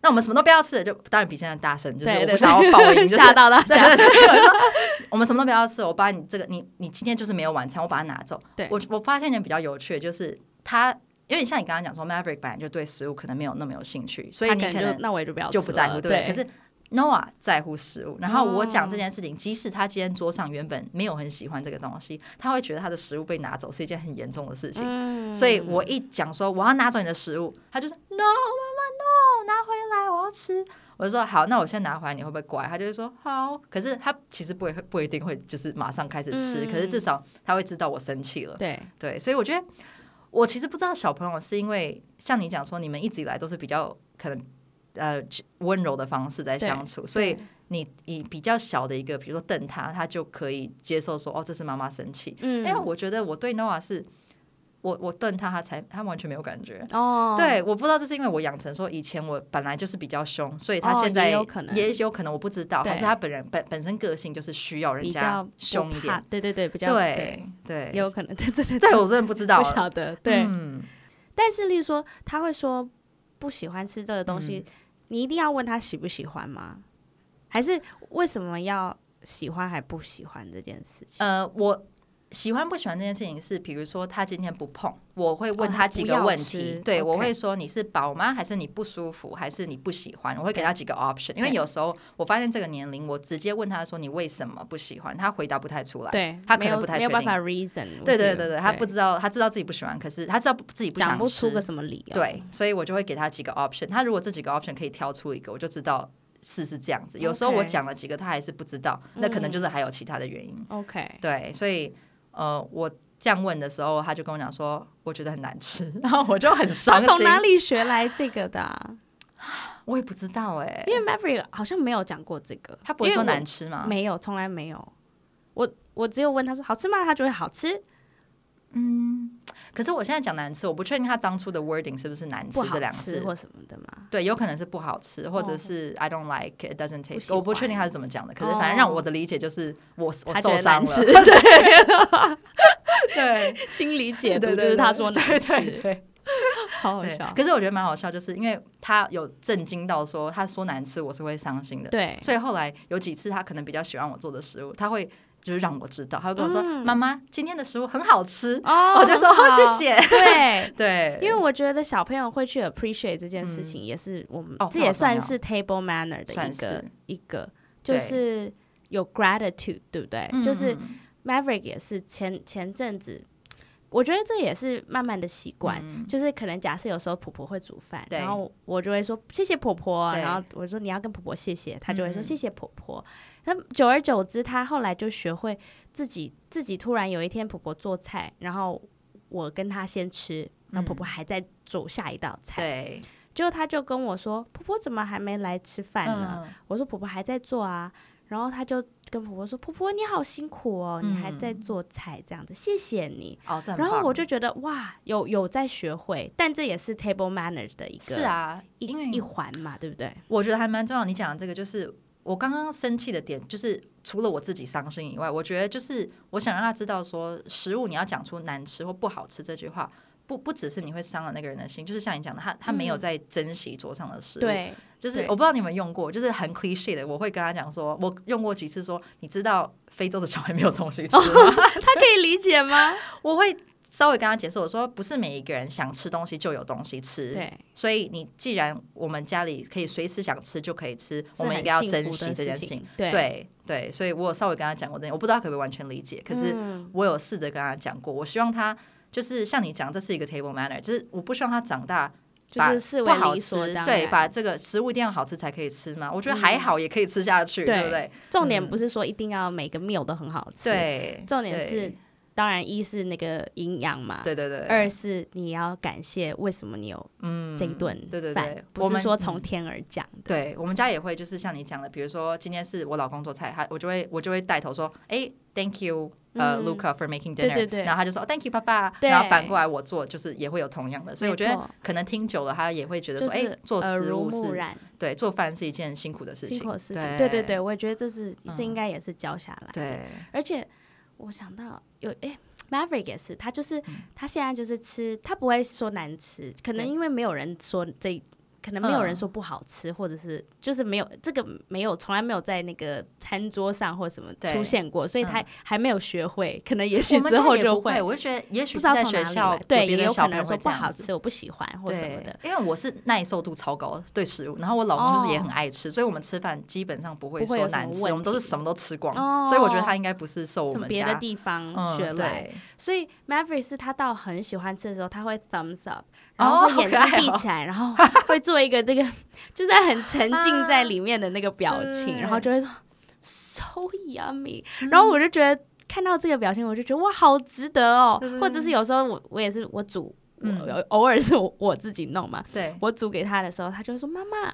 那我们什么都不要吃，就当然比现在大声，就是我不想要爆音，吓到大家。对对对，我说我们什么都不要吃，我把你这个你你今天就是没有晚餐，我把它拿走。对，我我发现一点比较有趣的就是他，因为像你刚刚讲说，Maverick 本来就对食物可能没有那么有兴趣，所以你可能那我也就不要就不在乎，对，可是。Noah 在乎食物，然后我讲这件事情，即使他今天桌上原本没有很喜欢这个东西，他会觉得他的食物被拿走是一件很严重的事情。所以我一讲说我要拿走你的食物，他就是 No，妈妈 No，拿回来，我要吃。我就说好，那我先拿回来，你会不会乖？他就会说好。可是他其实不会不一定会就是马上开始吃，可是至少他会知道我生气了。对对，所以我觉得我其实不知道小朋友是因为像你讲说，你们一直以来都是比较可能。呃，温柔的方式在相处，所以你以比较小的一个，比如说瞪他，他就可以接受说，哦，这是妈妈生气。嗯，因为我觉得我对 Noah 是，我我瞪他，他才他完全没有感觉。哦，对，我不知道这是因为我养成说以前我本来就是比较凶，所以他现在也有可能，也有可能我不知道，还是他本人本本身个性就是需要人家凶一点。对对对，比较对对，有可能。这这这我真的不知道，不晓得。对，嗯，但是例如说，他会说不喜欢吃这个东西。你一定要问他喜不喜欢吗？还是为什么要喜欢还不喜欢这件事情？呃，我喜欢不喜欢这件事情是，比如说他今天不碰，我会问他几个问题。哦、对、okay. 我会说你是饱吗？还是你不舒服？还是你不喜欢？我会给他几个 option。因为有时候我发现这个年龄，我直接问他说你为什么不喜欢，他回答不太出来。对，他可能不太确定。没有办法 reason。对对对对，他不知道，他知道自己不喜欢，可是他知道自己不想吃，讲不出个什么理由。对，所以我就会给他几个 option。他如果这几个 option 可以挑出一个，我就知道是是这样子。有时候我讲了几个，他还是不知道，那可能就是还有其他的原因。OK，对，所以。呃，我这样问的时候，他就跟我讲说，我觉得很难吃，然后我就很伤心。从哪里学来这个的啊？我也不知道哎，因为 Maverick 好像没有讲过这个，他不会说难吃吗？没有，从来没有。我我只有问他说好吃吗？他就会好吃。嗯，可是我现在讲难吃，我不确定他当初的 wording 是不是难吃这两个字或什么的嘛？对，有可能是不好吃，或者是 I don't like it, doesn't taste。我不确定他是怎么讲的，可是反正让我的理解就是我、哦、我受伤了。对，对，心理解读就是他说难吃。对，好好笑。可是我觉得蛮好笑，就是因为他有震惊到说，他说难吃，我是会伤心的。对，所以后来有几次他可能比较喜欢我做的食物，他会就是让我知道，他会跟我说：“妈妈、嗯，今天的食物很好吃。”哦，我就说：“哦，谢谢。” 对。对，因为我觉得小朋友会去 appreciate 这件事情，也是我们、嗯、这也算是 table manner 的一个一个，就是有 gratitude，对不对？嗯、就是。Maverick 也是前前阵子，我觉得这也是慢慢的习惯，嗯，就是可能假设有时候婆婆会煮饭，然后我就会说谢谢婆婆，然后我说你要跟婆婆谢谢，她就会说谢谢婆婆。那，嗯、久而久之，她后来就学会自己自己突然有一天婆婆做菜，然后我跟她先吃，然后婆婆还在煮下一道菜，对，结果她就跟我说婆婆怎么还没来吃饭呢？嗯，我说婆婆还在做啊。然后他就跟婆婆说：“婆婆你好辛苦哦，嗯、你还在做菜这样子，谢谢你。哦”然后我就觉得哇，有有在学会，但这也是 table manners 的一个是啊，一一环嘛，对不对？我觉得还蛮重要。你讲的这个就是我刚刚生气的点，就是除了我自己伤心以外，我觉得就是我想让他知道说，食物你要讲出难吃或不好吃这句话。不不只是你会伤了那个人的心，就是像你讲的，他他没有在珍惜桌上的食物。对，就是我不知道你们用过，就是很 cliche 的，我会跟他讲说，我用过几次说，你知道非洲的 小孩没有东西吃吗？哦，他可以理解吗？我会稍微跟他解释，我说不是每一个人想吃东西就有东西吃。对，所以你既然我们家里可以随时想吃就可以吃，我们应该要珍惜这件事情。对对，对，所以我有稍微跟他讲过这点，我不知道他可不可以完全理解，可是我有试着跟他讲过，我希望他。就是像你讲，这是一个 table manner，就是我不希望他长大就是不好吃，对，把这个食物一定要好吃才可以吃嘛。我觉得还好，也可以吃下去，嗯、对不对？重点不是说一定要每个 meal 都很好吃，对，重点是。当然，一是那个营养嘛，对对对。二是你要感谢为什么你有这一顿饭，嗯，对对对，不是说从天而降。对，我们家也会，就是像你讲的，比如说今天是我老公做菜，他我就会我就会带头说，哎，Thank you，呃，Luca for making dinner。对对对。然后他就说，Thank you，爸爸。然后反过来我做，就是也会有同样的。所以我觉得可能听久了，他也会觉得说，哎，做食物是，对，做饭是一件辛苦的事情。辛苦的事情。对对对，我也觉得这是这应该也是教下来。对，而且。我想到有诶、欸、Maverick 也是，他就是、嗯、他现在就是吃，他不会说难吃，可能因为没有人说这。可能没有人说不好吃，嗯、或者是就是没有这个没有从来没有在那个餐桌上或什么出现过，所以他还没有学会。嗯、可能也许之后就会。我就觉得也许在学校对也有可能说不好吃，我不喜欢或什么的。因为我是耐受度超高对食物，然后我老公就是也很爱吃，哦、所以我们吃饭基本上不会说难吃，我们都是什么都吃光。哦、所以我觉得他应该不是受我们家别的地方学来。嗯、所以 Maverick 是他到很喜欢吃的时候，他会 thumbs up。然后眼睛闭起来，然后会做一个这个，就在很沉浸在里面的那个表情，然后就会说 so yummy。然后我就觉得看到这个表情，我就觉得哇，好值得哦。或者是有时候我我也是我煮，我偶尔是我我自己弄嘛。对，我煮给他的时候，他就会说妈妈。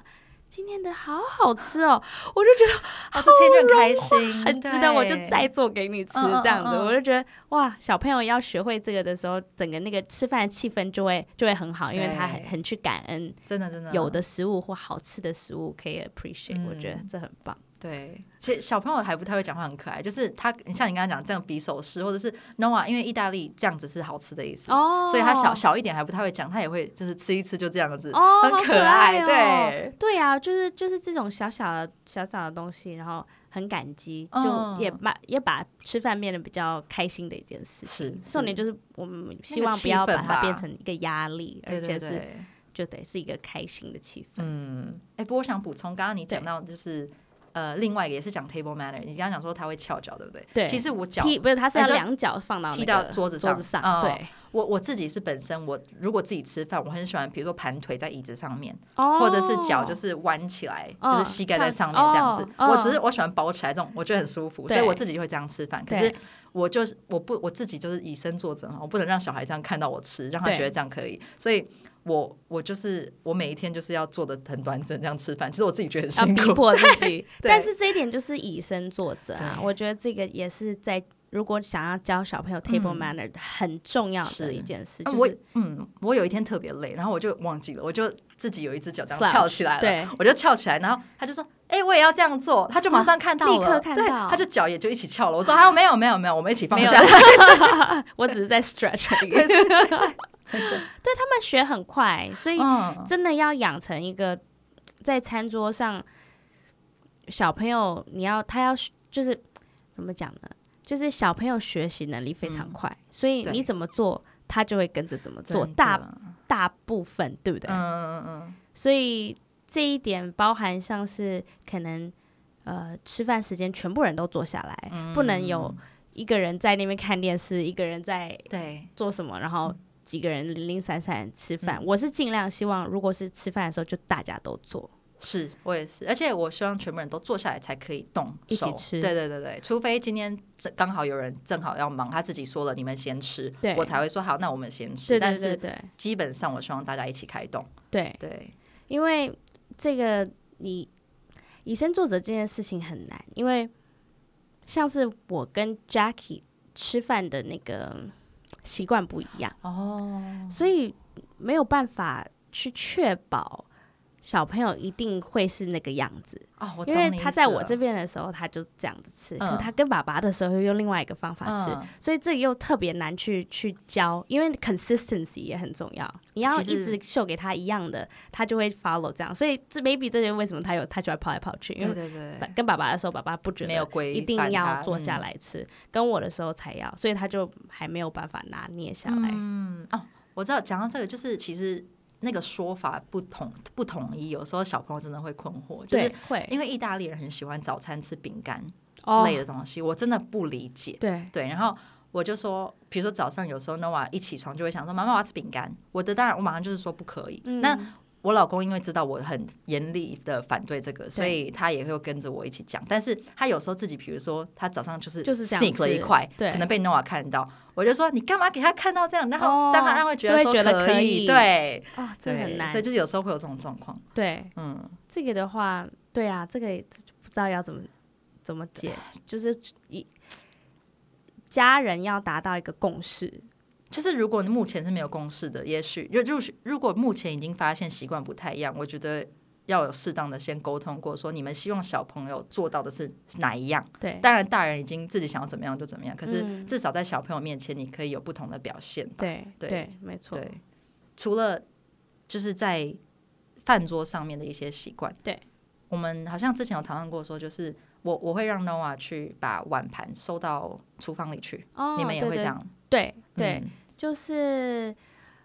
今天的好好吃哦，我就觉得 好听着开心，很值得，我就再做给你吃这样子，我就觉得哇，小朋友要学会这个的时候，整个那个吃饭的气氛就会就会很好，因为他很很去感恩，真的真的。有的食物或好吃的食物可以 appreciate，我觉得这很棒。对，其实小朋友还不太会讲话，很可爱。就是他，像你刚刚讲这样比手势，或者是 Noah，因为意大利这样子是好吃的意思，哦、所以他小小一点还不太会讲，他也会就是吃一吃就这样子，哦、很可爱。可爱哦、对，对啊，就是就是这种小小的小小的东西，然后很感激，就也把、嗯、也把吃饭变得比较开心的一件事。是，重点就是我们希望不要把它变成一个压力，而且是就得是一个开心的气氛。嗯，哎，不过我想补充，刚刚你讲到就是。呃，另外一个也是讲 table manner，你刚刚讲说他会翘脚，对不对？对。其实我脚不是，他是要两脚放到踢到桌子上。桌子上。对。我我自己是本身，我如果自己吃饭，我很喜欢，比如说盘腿在椅子上面，或者是脚就是弯起来，就是膝盖在上面这样子。我只是我喜欢包起来这种，我觉得很舒服，所以我自己就会这样吃饭。可是我就是我不我自己就是以身作则，我不能让小孩这样看到我吃，让他觉得这样可以，所以。我我就是我每一天就是要做的很端正这样吃饭，其实我自己觉得很辛苦，要逼迫自己。但是这一点就是以身作则啊，我觉得这个也是在如果想要教小朋友 table manner 很重要的一件事。就是我嗯，我有一天特别累，然后我就忘记了，我就自己有一只脚这样翘起来了，对，我就翘起来，然后他就说哎、欸，我也要这样做，他就马上看到了，立刻看到，对，他就脚也就一起翘了。我说还有没有没有没有，我们一起放下，我只是在 stretch 而已。对，对，对，真的，对他们学很快，所以真的要养成一个在餐桌上小朋友，你要他要就是怎么讲呢？就是小朋友学习能力非常快，嗯、所以你怎么做，他就会跟着怎么做。大大部分对不对？嗯嗯嗯。所以这一点包含像是可能呃吃饭时间全部人都坐下来，嗯、不能有一个人在那边看电视，一个人在对做什么，然后几个人零零散散吃饭。嗯、我是尽量希望，如果是吃饭的时候，就大家都做。是我也是，而且我希望全部人都坐下来才可以动手一起吃。对对对对，除非今天刚好有人正好要忙，他自己说了你们先吃，对我才会说好，那我们先吃。对对对对，但是基本上我希望大家一起开动。对对，因为这个你以身作则这件事情很难，因为像是我跟 Jackie 吃饭的那个习惯不一样哦，所以没有办法去确保。小朋友一定会是那个样子，哦、因为他在我这边的时候，他就这样子吃。嗯、可他跟爸爸的时候，又用另外一个方法吃，嗯、所以这个又特别难去去教，因为 consistency 也很重要。你要一直秀给他一样的，他就会 follow 这样。所以这 maybe 这些为什么他有他喜欢跑来跑去，因为跟爸爸的时候，爸爸不觉得一定要坐下来吃，嗯、跟我的时候才要，所以他就还没有办法拿捏下来。嗯，哦，我知道，讲到这个，就是其实。那个说法不同不统一，有时候小朋友真的会困惑，就是会。因为意大利人很喜欢早餐吃饼干类的东西，哦、我真的不理解。对。对，然后我就说，比如说早上有时候 Noah 一起床就会想说，妈妈我要吃饼干，我的当然我马上就是说不可以。嗯、那我老公因为知道我很严厉的反对这个，所以他也会跟着我一起讲。但是他有时候自己，比如说他早上就是 sneak 了一块，对，可能被 Noah 看到。我就说你干嘛给他看到这样，然后张涵他会觉得说可以，对，啊，这很难，所以就是有时候会有这种状况。对，嗯，这个的话，对啊，这个不知道要怎么怎么解，就是一家人要达到一个共识。就是如果目前是没有共识的，也许就就是如果目前已经发现习惯不太一样，我觉得。要有适当的先沟通过，说你们希望小朋友做到的是哪一样？对，当然大人已经自己想要怎么样就怎么样，可是至少在小朋友面前，你可以有不同的表现。对对，没错。对，除了就是在饭桌上面的一些习惯，对，我们好像之前有讨论过，说就是我我会让 Noah 去把碗盘收到厨房里去，哦，你们也会这样？对对，就是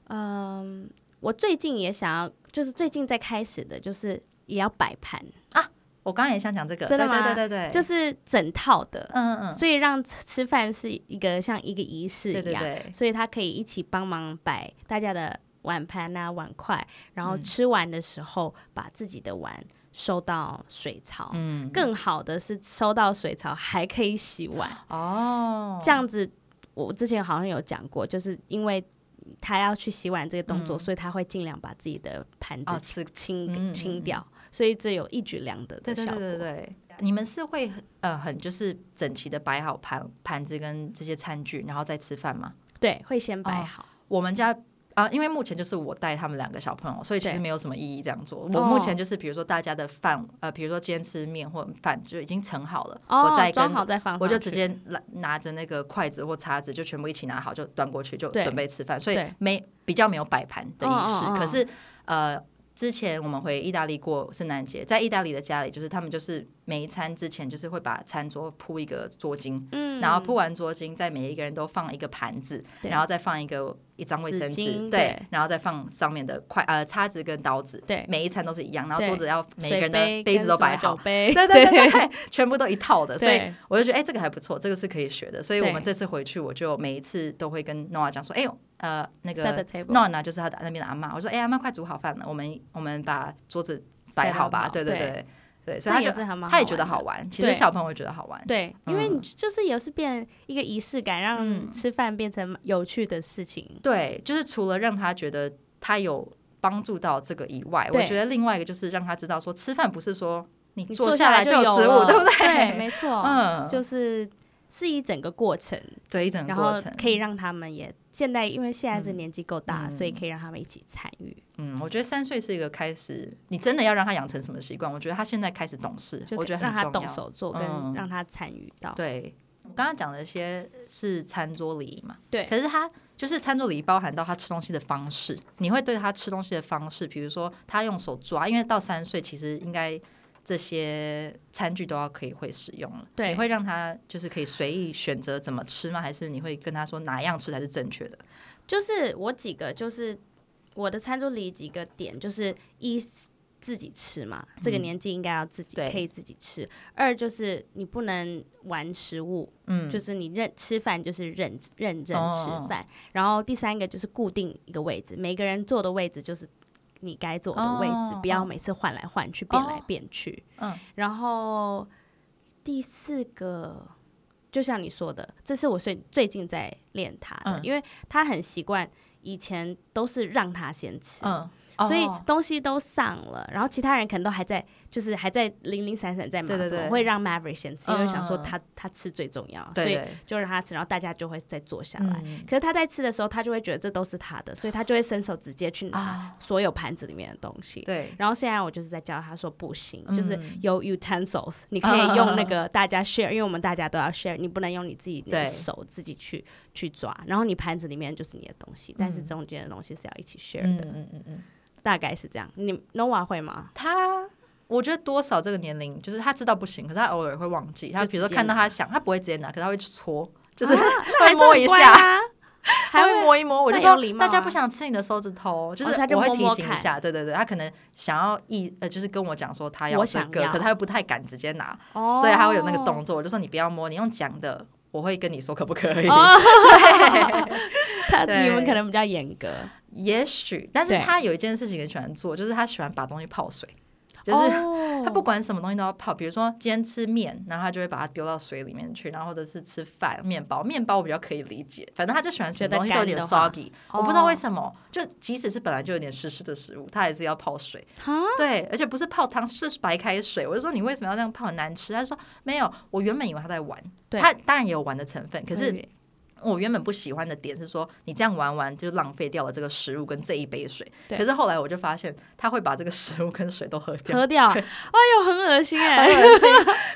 嗯。我最近也想要，就是最近在开始的，就是也要摆盘啊！我刚刚也想讲这个，真的吗？对对对对，就是整套的，嗯嗯，所以让吃饭是一个像一个仪式一样，对对对，所以他可以一起帮忙摆大家的碗盘啊碗筷，然后吃完的时候把自己的碗收到水槽，嗯，更好的是收到水槽还可以洗碗哦，这样子我之前好像有讲过，就是因为。他要去洗碗这个动作，嗯、所以他会尽量把自己的盘子清、哦、清、清掉，嗯、所以这有一举两得的效果。对对对对，你们是会呃很就是整齐的摆好盘盘子跟这些餐具，然后再吃饭吗？对，会先摆好。哦、我们家。啊，因为目前就是我带他们两个小朋友，所以其实没有什么意义这样做。我目前就是，比如说大家的饭，呃，比如说今天吃面或饭就已经盛好了，哦、我再跟，我就直接拿拿着那个筷子或叉子，就全部一起拿好，就端过去，就准备吃饭。所以没比较没有摆盘的仪式。哦哦哦可是，呃，之前我们回意大利过圣诞节，在意大利的家里，就是他们就是每一餐之前就是会把餐桌铺一个桌巾，嗯，然后铺完桌巾，在每一个人都放一个盘子，然后再放一个。一张卫生纸，对，然后再放上面的筷呃叉子跟刀子，对，每一餐都是一样，然后桌子要每个人的杯子都摆好，对对对 对，全部都一套的，所以我就觉得哎，这个还不错，这个是可以学的，所以我们这次回去，我就每一次都会跟 Noah 讲说，哎呦，呃，那个 Noah 就是他的那边的阿嬷，我说哎，阿嬷快煮好饭了，我们我们把桌子摆好吧，对对对。对，所以他就他也觉得好玩。其实小朋友会觉得好玩，对，因为就是也是变一个仪式感，让吃饭变成有趣的事情。对，就是除了让他觉得他有帮助到这个以外，我觉得另外一个就是让他知道说，吃饭不是说你坐下来就有食物，对不对？对，没 错，嗯，就是是一整个过程，对，一整个过程可以让他们也现在因为现在这年纪够大，嗯，所以可以让他们一起参与。嗯，我觉得三岁是一个开始，你真的要让他养成什么习惯？我觉得他现在开始懂事，我觉得让他动手做，跟让他参与到。嗯、对，我刚刚讲的一些是餐桌礼仪嘛？对。可是他就是餐桌礼仪包含到他吃东西的方式，你会对他吃东西的方式，比如说他用手抓，因为到三岁其实应该。这些餐具都要可以会使用了，对，你会让他就是可以随意选择怎么吃吗？还是你会跟他说哪样吃才是正确的？就是我几个，就是我的餐桌里几个点，就是一自己吃嘛，嗯、这个年纪应该要自己可以自己吃。二就是你不能玩食物，嗯，就是你认吃饭就是认认真吃饭。哦、然后第三个就是固定一个位置，每个人坐的位置就是。你该坐的位置，oh, 不要每次换来换去，变来变去。Oh, 然后第四个，就像你说的，这是我最最近在练他的，uh, 因为他很习惯，以前都是让他先吃。Uh, 所以东西都上了，然后其他人可能都还在，就是还在零零散散在忙什么，我会让 Maverick 先吃，因为想说他他吃最重要，所以就让他吃，然后大家就会再坐下来。可是他在吃的时候，他就会觉得这都是他的，所以他就会伸手直接去拿所有盘子里面的东西。对。然后现在我就是在教他说不行，就是有 utensils，你可以 用那个大家 share，因为我们大家都要 share，你不能用你自己的手自己去去抓。然后你盘子里面就是你的东西，但是中间的东西是要一起 share 的。嗯嗯嗯。大概是这样，你 Noah 会吗？他我觉得多少这个年龄，就是他知道不行，可是他偶尔会忘记。他比如说看到他想，他不会直接拿，可是他会去搓，就是 会摸一下，还会摸一摸。我就说大家不想吃你的手指头，就是我会提醒一下。对对对，他可能想要一呃，就是跟我讲说他要这个，可是他又不太敢直接拿，所以他会有那个动作。我就说你不要摸，你用讲的，我会跟你说可不可以。他你们可能比较严格。也许，但是他有一件事情很喜欢做，就是他喜欢把东西泡水，就是 他不管什么东西都要泡。比如说今天吃面，然后他就会把它丢到水里面去，然后或者是吃饭、面包，面包我比较可以理解，反正他就喜欢什么东西都有点 soggy，我不知道为什么，就即使是本来就有点湿湿的食物，他还是要泡水。对，而且不是泡汤，是白开水。我就说你为什么要这样泡，很难吃。他说没有，我原本以为他在玩，他当然也有玩的成分，可是。我原本不喜欢的点是说，你这样玩完就浪费掉了这个食物跟这一杯水。可是后来我就发现，他会把这个食物跟水都喝掉。喝掉？哎呦，很恶心哎，很恶心。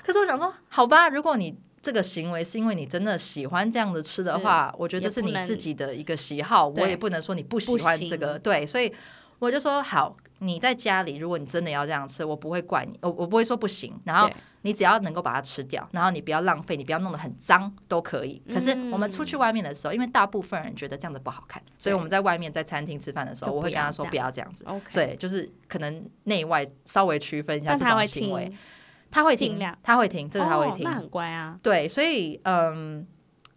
可是我想说，好吧，如果你这个行为是因为你真的喜欢这样子吃的话，我觉得这是你自己的一个喜好，我也不能说你不喜欢这个。对，所以我就说好，你在家里，如果你真的要这样吃，我不会怪你，我我不会说不行。然后。你只要能够把它吃掉，然后你不要浪费，你不要弄得很脏都可以。可是我们出去外面的时候，因为大部分人觉得这样子不好看，所以我们在外面在餐厅吃饭的时候，我会跟他说不要这样子。对，就是可能内外稍微区分一下这种行为。他会听，他会听，这个他会听，那很乖啊。对，所以嗯，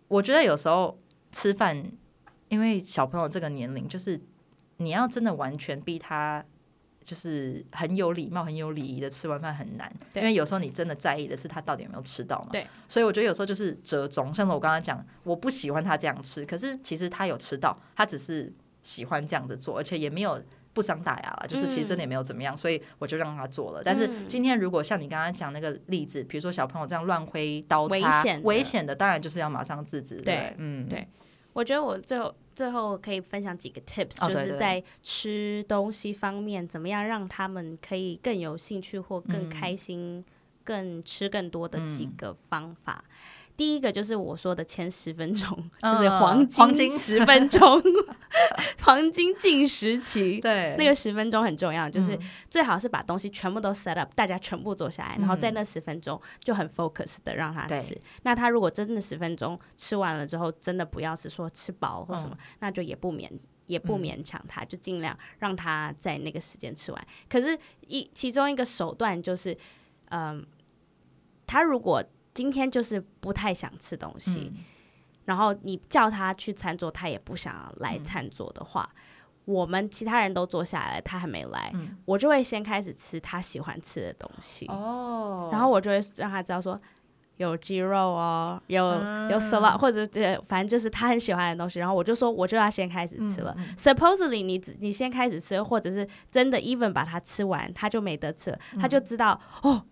我觉得有时候吃饭，因为小朋友这个年龄，就是你要真的完全逼他。就是很有礼貌、很有礼仪的吃完饭很难，因为有时候你真的在意的是他到底有没有吃到嘛。对，所以我觉得有时候就是折中。像是我刚刚讲，我不喜欢他这样吃，可是其实他有吃到，他只是喜欢这样子做，而且也没有不伤大雅了，就是其实真的也没有怎么样，所以我就让他做了。但是今天如果像你刚刚讲那个例子，比如说小朋友这样乱挥刀叉，危险的，当然就是要马上制止。对，嗯，对，我觉得我最后。最后可以分享几个 tips，就是在吃东西方面，怎么样让他们可以更有兴趣或更开心、更吃更多的几个方法。第一个就是我说的前十分钟，就是黄金黄金十分钟，黄金进食期。对，那个十分钟很重要，就是最好是把东西全部都 set up，大家全部坐下来，然后在那十分钟就很 focus 的让他吃。那他如果真的十分钟吃完了之后，真的不要是说吃饱或什么，那就也不勉也不勉强他，就尽量让他在那个时间吃完。可是，一其中一个手段就是，嗯，他如果。今天就是不太想吃东西，嗯、然后你叫他去餐桌，他也不想来餐桌的话，嗯、我们其他人都坐下来，他还没来，嗯、我就会先开始吃他喜欢吃的东西。哦，然后我就会让他知道说有鸡肉哦，有、嗯、有 salad 或者对，反正就是他很喜欢的东西。然后我就说我就要先开始吃了。嗯、Supposedly 你你先开始吃，或者是真的 even 把它吃完，他就没得吃他就知道哦。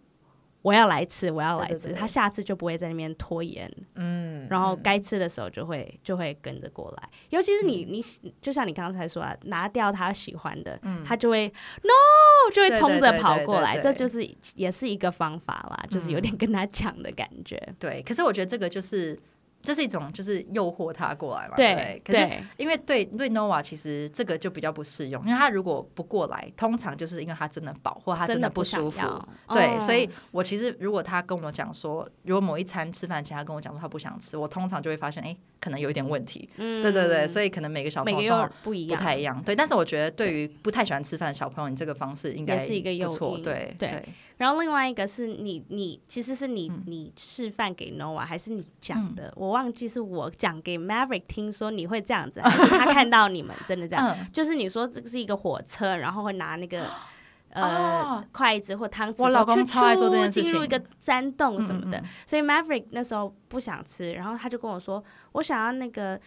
我要来吃，我要来吃，他下次就不会在那边拖延，嗯，然后该吃的时候就会就会跟着过来。尤其是你，你就像你刚才说啊，拿掉他喜欢的，他就会 no，就会冲着跑过来，这就是也是一个方法啦，就是有点跟他抢的感觉。对，可是我觉得这个就是。这是一种就是诱惑他过来嘛，对，对，可是因为对对 Noah 其实这个就比较不适用，因为他如果不过来，通常就是因为他真的饱或他真的不舒服，对，哦、所以我其实如果他跟我讲说，如果某一餐吃饭前他跟我讲说他不想吃，我通常就会发现，哎，可能有一点问题，嗯，对对对，所以可能每个小朋友不一样，不太一样，对，但是我觉得对于不太喜欢吃饭的小朋友，你这个方式应该是一个诱因，对对。对然后另外一个是你，你其实是你，你示范给 Noah 还是你讲的？嗯、我忘记是我讲给 Maverick 听说你会这样子，还是他看到你们真的这样？嗯、就是你说这个是一个火车，然后会拿那个 呃、哦、筷子或汤匙，我老公超爱做这件事情，进入一个山洞什么的。嗯嗯、所以 Maverick 那时候不想吃，然后他就跟我说，我想要那个。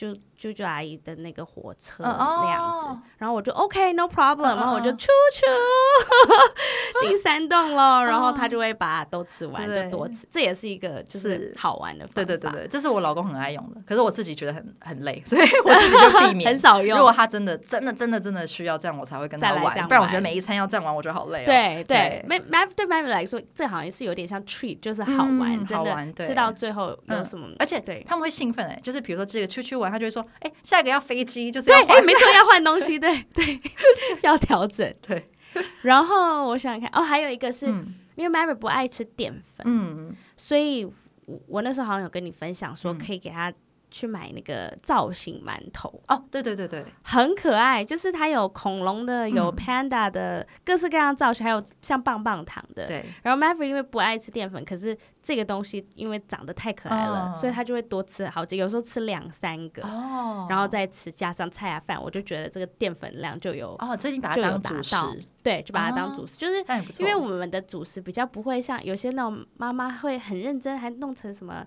就舅舅阿姨的那个火车那样子，哦、然后我就 OK no problem，、哦、然后我就出出进山洞了，哦、然后他就会把它都吃完，就多吃，这也是一个就是好玩的方法。对对对对，这是我老公很爱用的，可是我自己觉得很很累，所以 我自己就避免很少用。如果他真的真的真的真的需要这样，我才会跟他玩，不然我觉得每一餐要这样玩，我觉得好累哦。对对，Mav 对 Mav 来说，这好像是有点像 treat，就是好玩，嗯、真的吃到最后有什么，嗯、而且对他们会兴奋哎，就是比如说这个出去玩，他就会说哎。下一个要飞机，就是要对，哎，没错，要换东西，对对，要调整，对。然后我想想看，哦，还有一个是、嗯、因为 Mary 不爱吃淀粉，嗯，所以我我那时候好像有跟你分享说，可以给他。去买那个造型馒头哦，对对对对，很可爱，就是它有恐龙的，有 panda 的，各式各样的造型，还有像棒棒糖的。对。然后 Maverick 因为不爱吃淀粉，可是这个东西因为长得太可爱了，所以他就会多吃好几，有时候吃两三个。哦。然后再吃加上菜啊饭，我就觉得这个淀粉量就有哦，最近把它当主食，对，就把它当主食，就是因为我们的主食比较不会像有些那种妈妈会很认真，还弄成什么。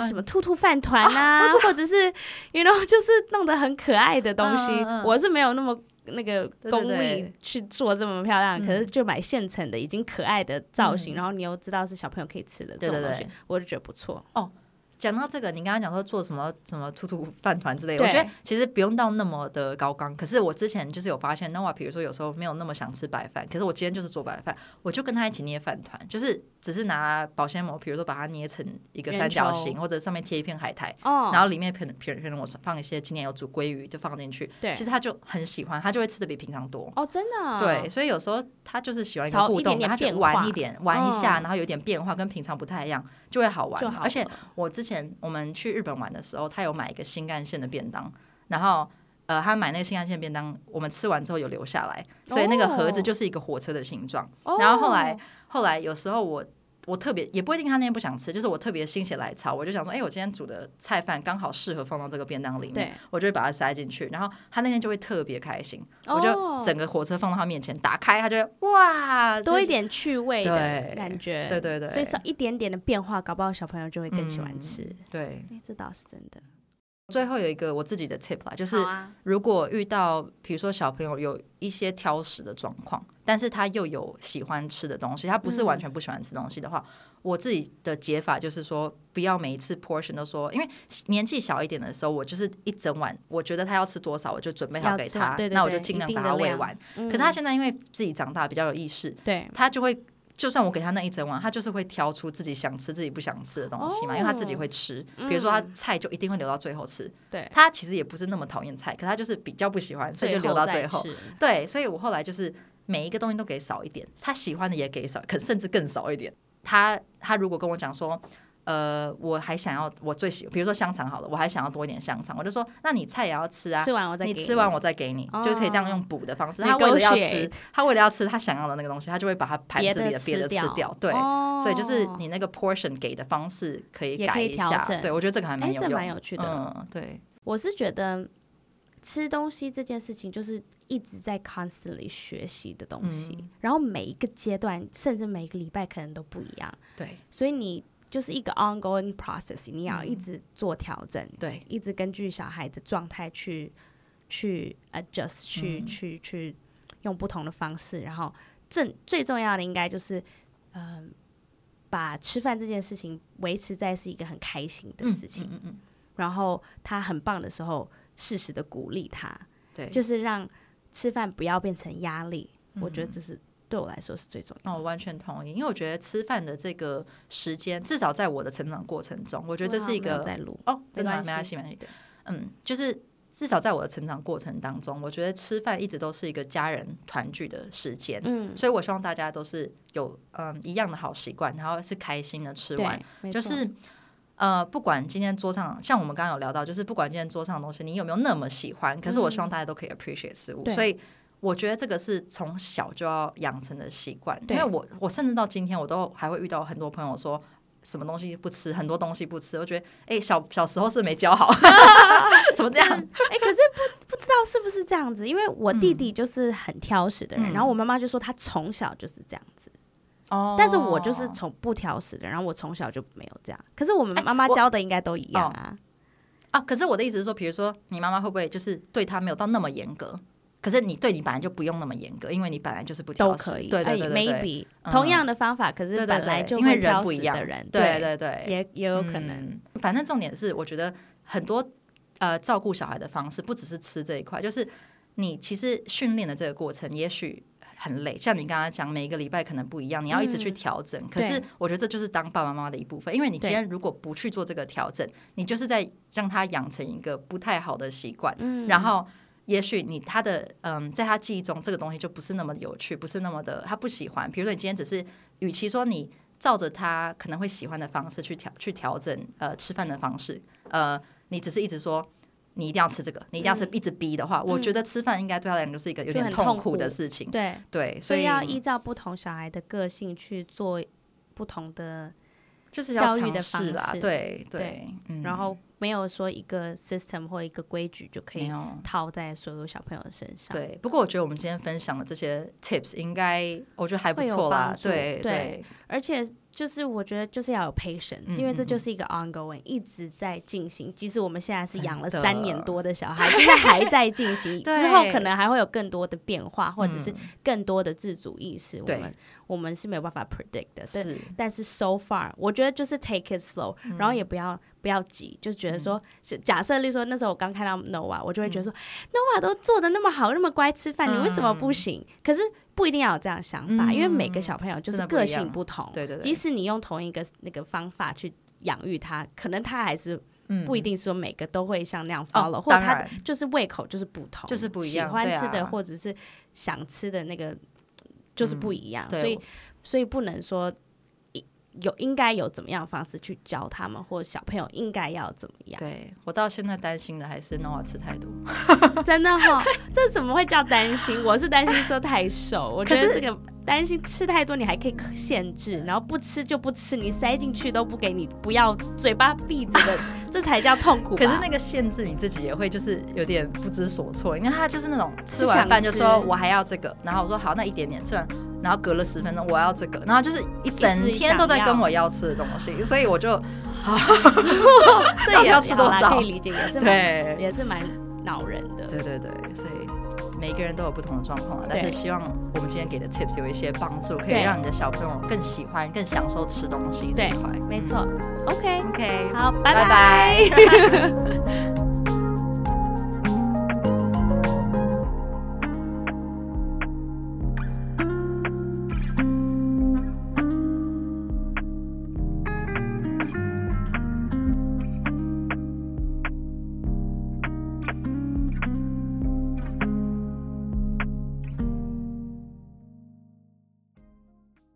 什么兔兔饭团啊，或者是，you know，就是弄得很可爱的东西。我是没有那么那个功力去做这么漂亮，可是就买现成的，已经可爱的造型，然后你又知道是小朋友可以吃的这种东西，我就觉得不错。哦。讲到这个，你刚刚讲说做什么什么兔兔饭团之类的，我觉得其实不用到那么的高纲。可是我之前就是有发现，Noah 比如说有时候没有那么想吃白饭，可是我今天就是做白饭，我就跟他一起捏饭团，就是只是拿保鲜膜，比如说把它捏成一个三角形，或者上面贴一片海苔，哦、然后里面可能可能我放一些今年有煮鲑鱼就放进去，对，其实他就很喜欢，他就会吃的比平常多。哦，真的、哦，对，所以有时候他就是喜欢一个互动，他就玩一点，玩一下，然后有点变化，跟平常不太一样，就会好玩。而且我之前我们去。日本玩的时候，他有买一个新干线的便当，然后呃，他买那个新干线便当，我们吃完之后有留下来，所以那个盒子就是一个火车的形状。Oh. 然后后来后来有时候我我特别也不一定他那天不想吃，就是我特别心血来潮，我就想说，哎，我今天煮的菜饭刚好适合放到这个便当里面，我就会把它塞进去，然后他那天就会特别开心。Oh. 我就整个火车放到他面前，打开，他就会哇，多一点趣味的感觉，对对对，所以少一点点的变化，搞不好小朋友就会更喜欢吃。嗯、对，这倒是真的。最后有一个我自己的 tip 啦，就是如果遇到比如说小朋友有一些挑食的状况，但是他又有喜欢吃的东西，他不是完全不喜欢吃东西的话，我自己的解法就是说，不要每一次 portion 都说，因为年纪小一点的时候，我就是一整碗，我觉得他要吃多少，我就准备好给他，那我就尽量把他喂完。可是他现在因为自己长大比较有意识，对，他就会。就算我给他那一整碗，他就是会挑出自己想吃、自己不想吃的东西嘛，因为他自己会吃。比如说他菜就一定会留到最后吃。对，他其实也不是那么讨厌菜，可他就是比较不喜欢，所以就留到最后。对，所以我后来就是每一个东西都给少一点，他喜欢的也给少，可甚至更少一点。他他如果跟我讲说。呃，我还想要我最喜，比如说香肠好了，我还想要多一点香肠，我就说，那你菜也要吃啊，吃完我再给你，你吃完我再给你，就是可以这样用补的方式。他为了要吃，他为了要吃他想要的那个东西，他就会把他盘子里的别的吃掉。对，所以就是你那个 portion 给的方式可以改一下。对，我觉得这个还蛮有用，蛮有趣的。嗯，对，我是觉得吃东西这件事情就是一直在 constantly 学习的东西，然后每一个阶段，甚至每一个礼拜可能都不一样。对，所以你。就是一个 ongoing process，你要一直做调整，嗯、对，一直根据小孩的状态去去 adjust，去、嗯、去去用不同的方式，然后最最重要的应该就是嗯，把吃饭这件事情维持在是一个很开心的事情，嗯嗯，嗯，然后他很棒的时候，适时的鼓励他，对，就是让吃饭不要变成压力，嗯，我觉得这是对我来说是最重要的。哦，我完全同意，因为我觉得吃饭的这个时间，至少在我的成长过程中，我觉得这是一个在录哦，真的没关系，没关系，嗯，就是。至少在我的成长过程当中，我觉得吃饭一直都是一个家人团聚的时间。嗯，所以我希望大家都是有嗯一样的好习惯，然后是开心的吃完。就是呃，不管今天桌上像我们刚刚有聊到，就是不管今天桌上的东西你有没有那么喜欢，可是我希望大家都可以 appreciate 食物。嗯，所以我觉得这个是从小就要养成的习惯。因为我我甚至到今天我都还会遇到很多朋友说。什么东西不吃，很多东西不吃，我觉得，哎、欸，小小时候是没教好，怎么这样？哎、欸，可是不不知道是不是这样子，因为我弟弟就是很挑食的人，嗯、然后我妈妈就说他从小就是这样子，哦，但是我就是从不挑食的，然后我从小就没有这样，可是我们妈妈教的应该都一样啊、欸哦，啊，可是我的意思是说，比如说你妈妈会不会就是对他没有到那么严格？可是你对你本来就不用那么严格，因为你本来就是不挑食，都可以。对对对对，maybe 同样的方法，可是本来就会挑食的人，对对对，也也有可能。反正重点是，我觉得很多呃照顾小孩的方式，不只是吃这一块，就是你其实训练的这个过程，也许很累。像你刚刚讲，每一个礼拜可能不一样，你要一直去调整。可是我觉得这就是当爸爸妈妈的一部分，因为你今天如果不去做这个调整，你就是在让他养成一个不太好的习惯，嗯然后。也许你他的嗯，在他记忆中，这个东西就不是那么有趣，不是那么的他不喜欢。比如说，你今天只是，与其说你照着他可能会喜欢的方式去调去调整呃吃饭的方式，呃，你只是一直说你一定要吃这个，你一定要是一直逼的话，嗯、我觉得吃饭应该对他来讲就是一个有点痛苦的事情。对对，所以要依照不同小孩的个性去做不同的就是要教育的方式啦。对对，嗯、然后。没有说一个 system 或一个规矩就可以套在所有小朋友的身上。对，不过我觉得我们今天分享的这些 tips 应该我觉得还不错啦。对对，对，而且。就是我觉得就是要有 patience，嗯、因为这就是一个 ongoing 一直在进行。即使我们现在是养了三年多的小孩，现在还在进行，之后可能还会有更多的变化，或者是更多的自主意识。我们我们是没有办法 predict 的。是，但是 so far，我觉得就是 take it slow，嗯、然后也不要不要急，就是觉得说，嗯、假设例如说那时候我刚看到 Noah，我就会觉得说、嗯、Noah 都做的那么好，那么乖吃饭，你为什么不行？嗯、可是。不一定要有这样的想法，嗯、因为每个小朋友就是个性不同。对对对。即使你用同一个那个方法去养育他，可能他还是不一定说每个都会像那样 follow，、嗯、或者他就是胃口就是不同，就是不一样。喜欢吃的或者是想吃的那个就是不一样，嗯、所以所以不能说。有应该有怎么样的方式去教他们，或者小朋友应该要怎么样？对，我到现在担心的还是 Noah 吃太多，真的哈、哦，这怎么会叫担心？我是担心说太瘦，我觉得这个担心吃太多，你还可以限制，然后不吃就不吃，你塞进去都不给你，不要嘴巴闭着的，这才叫痛苦。可是那个限制你自己也会就是有点不知所措，因为他就是那种吃完饭就说我还要这个，然后我说好，那一点点吃完。然后隔了十分钟，我要这个，然后就是一整天都在跟我要吃的东西，所以我就，这也要吃多少？可以理解，也是对，也是蛮恼人的。对对对，所以每一个人都有不同的状况，但是希望我们今天给的 tips 有一些帮助，可以让你的小朋友更喜欢、更享受吃东西这一块。没错，OK OK，好，拜拜。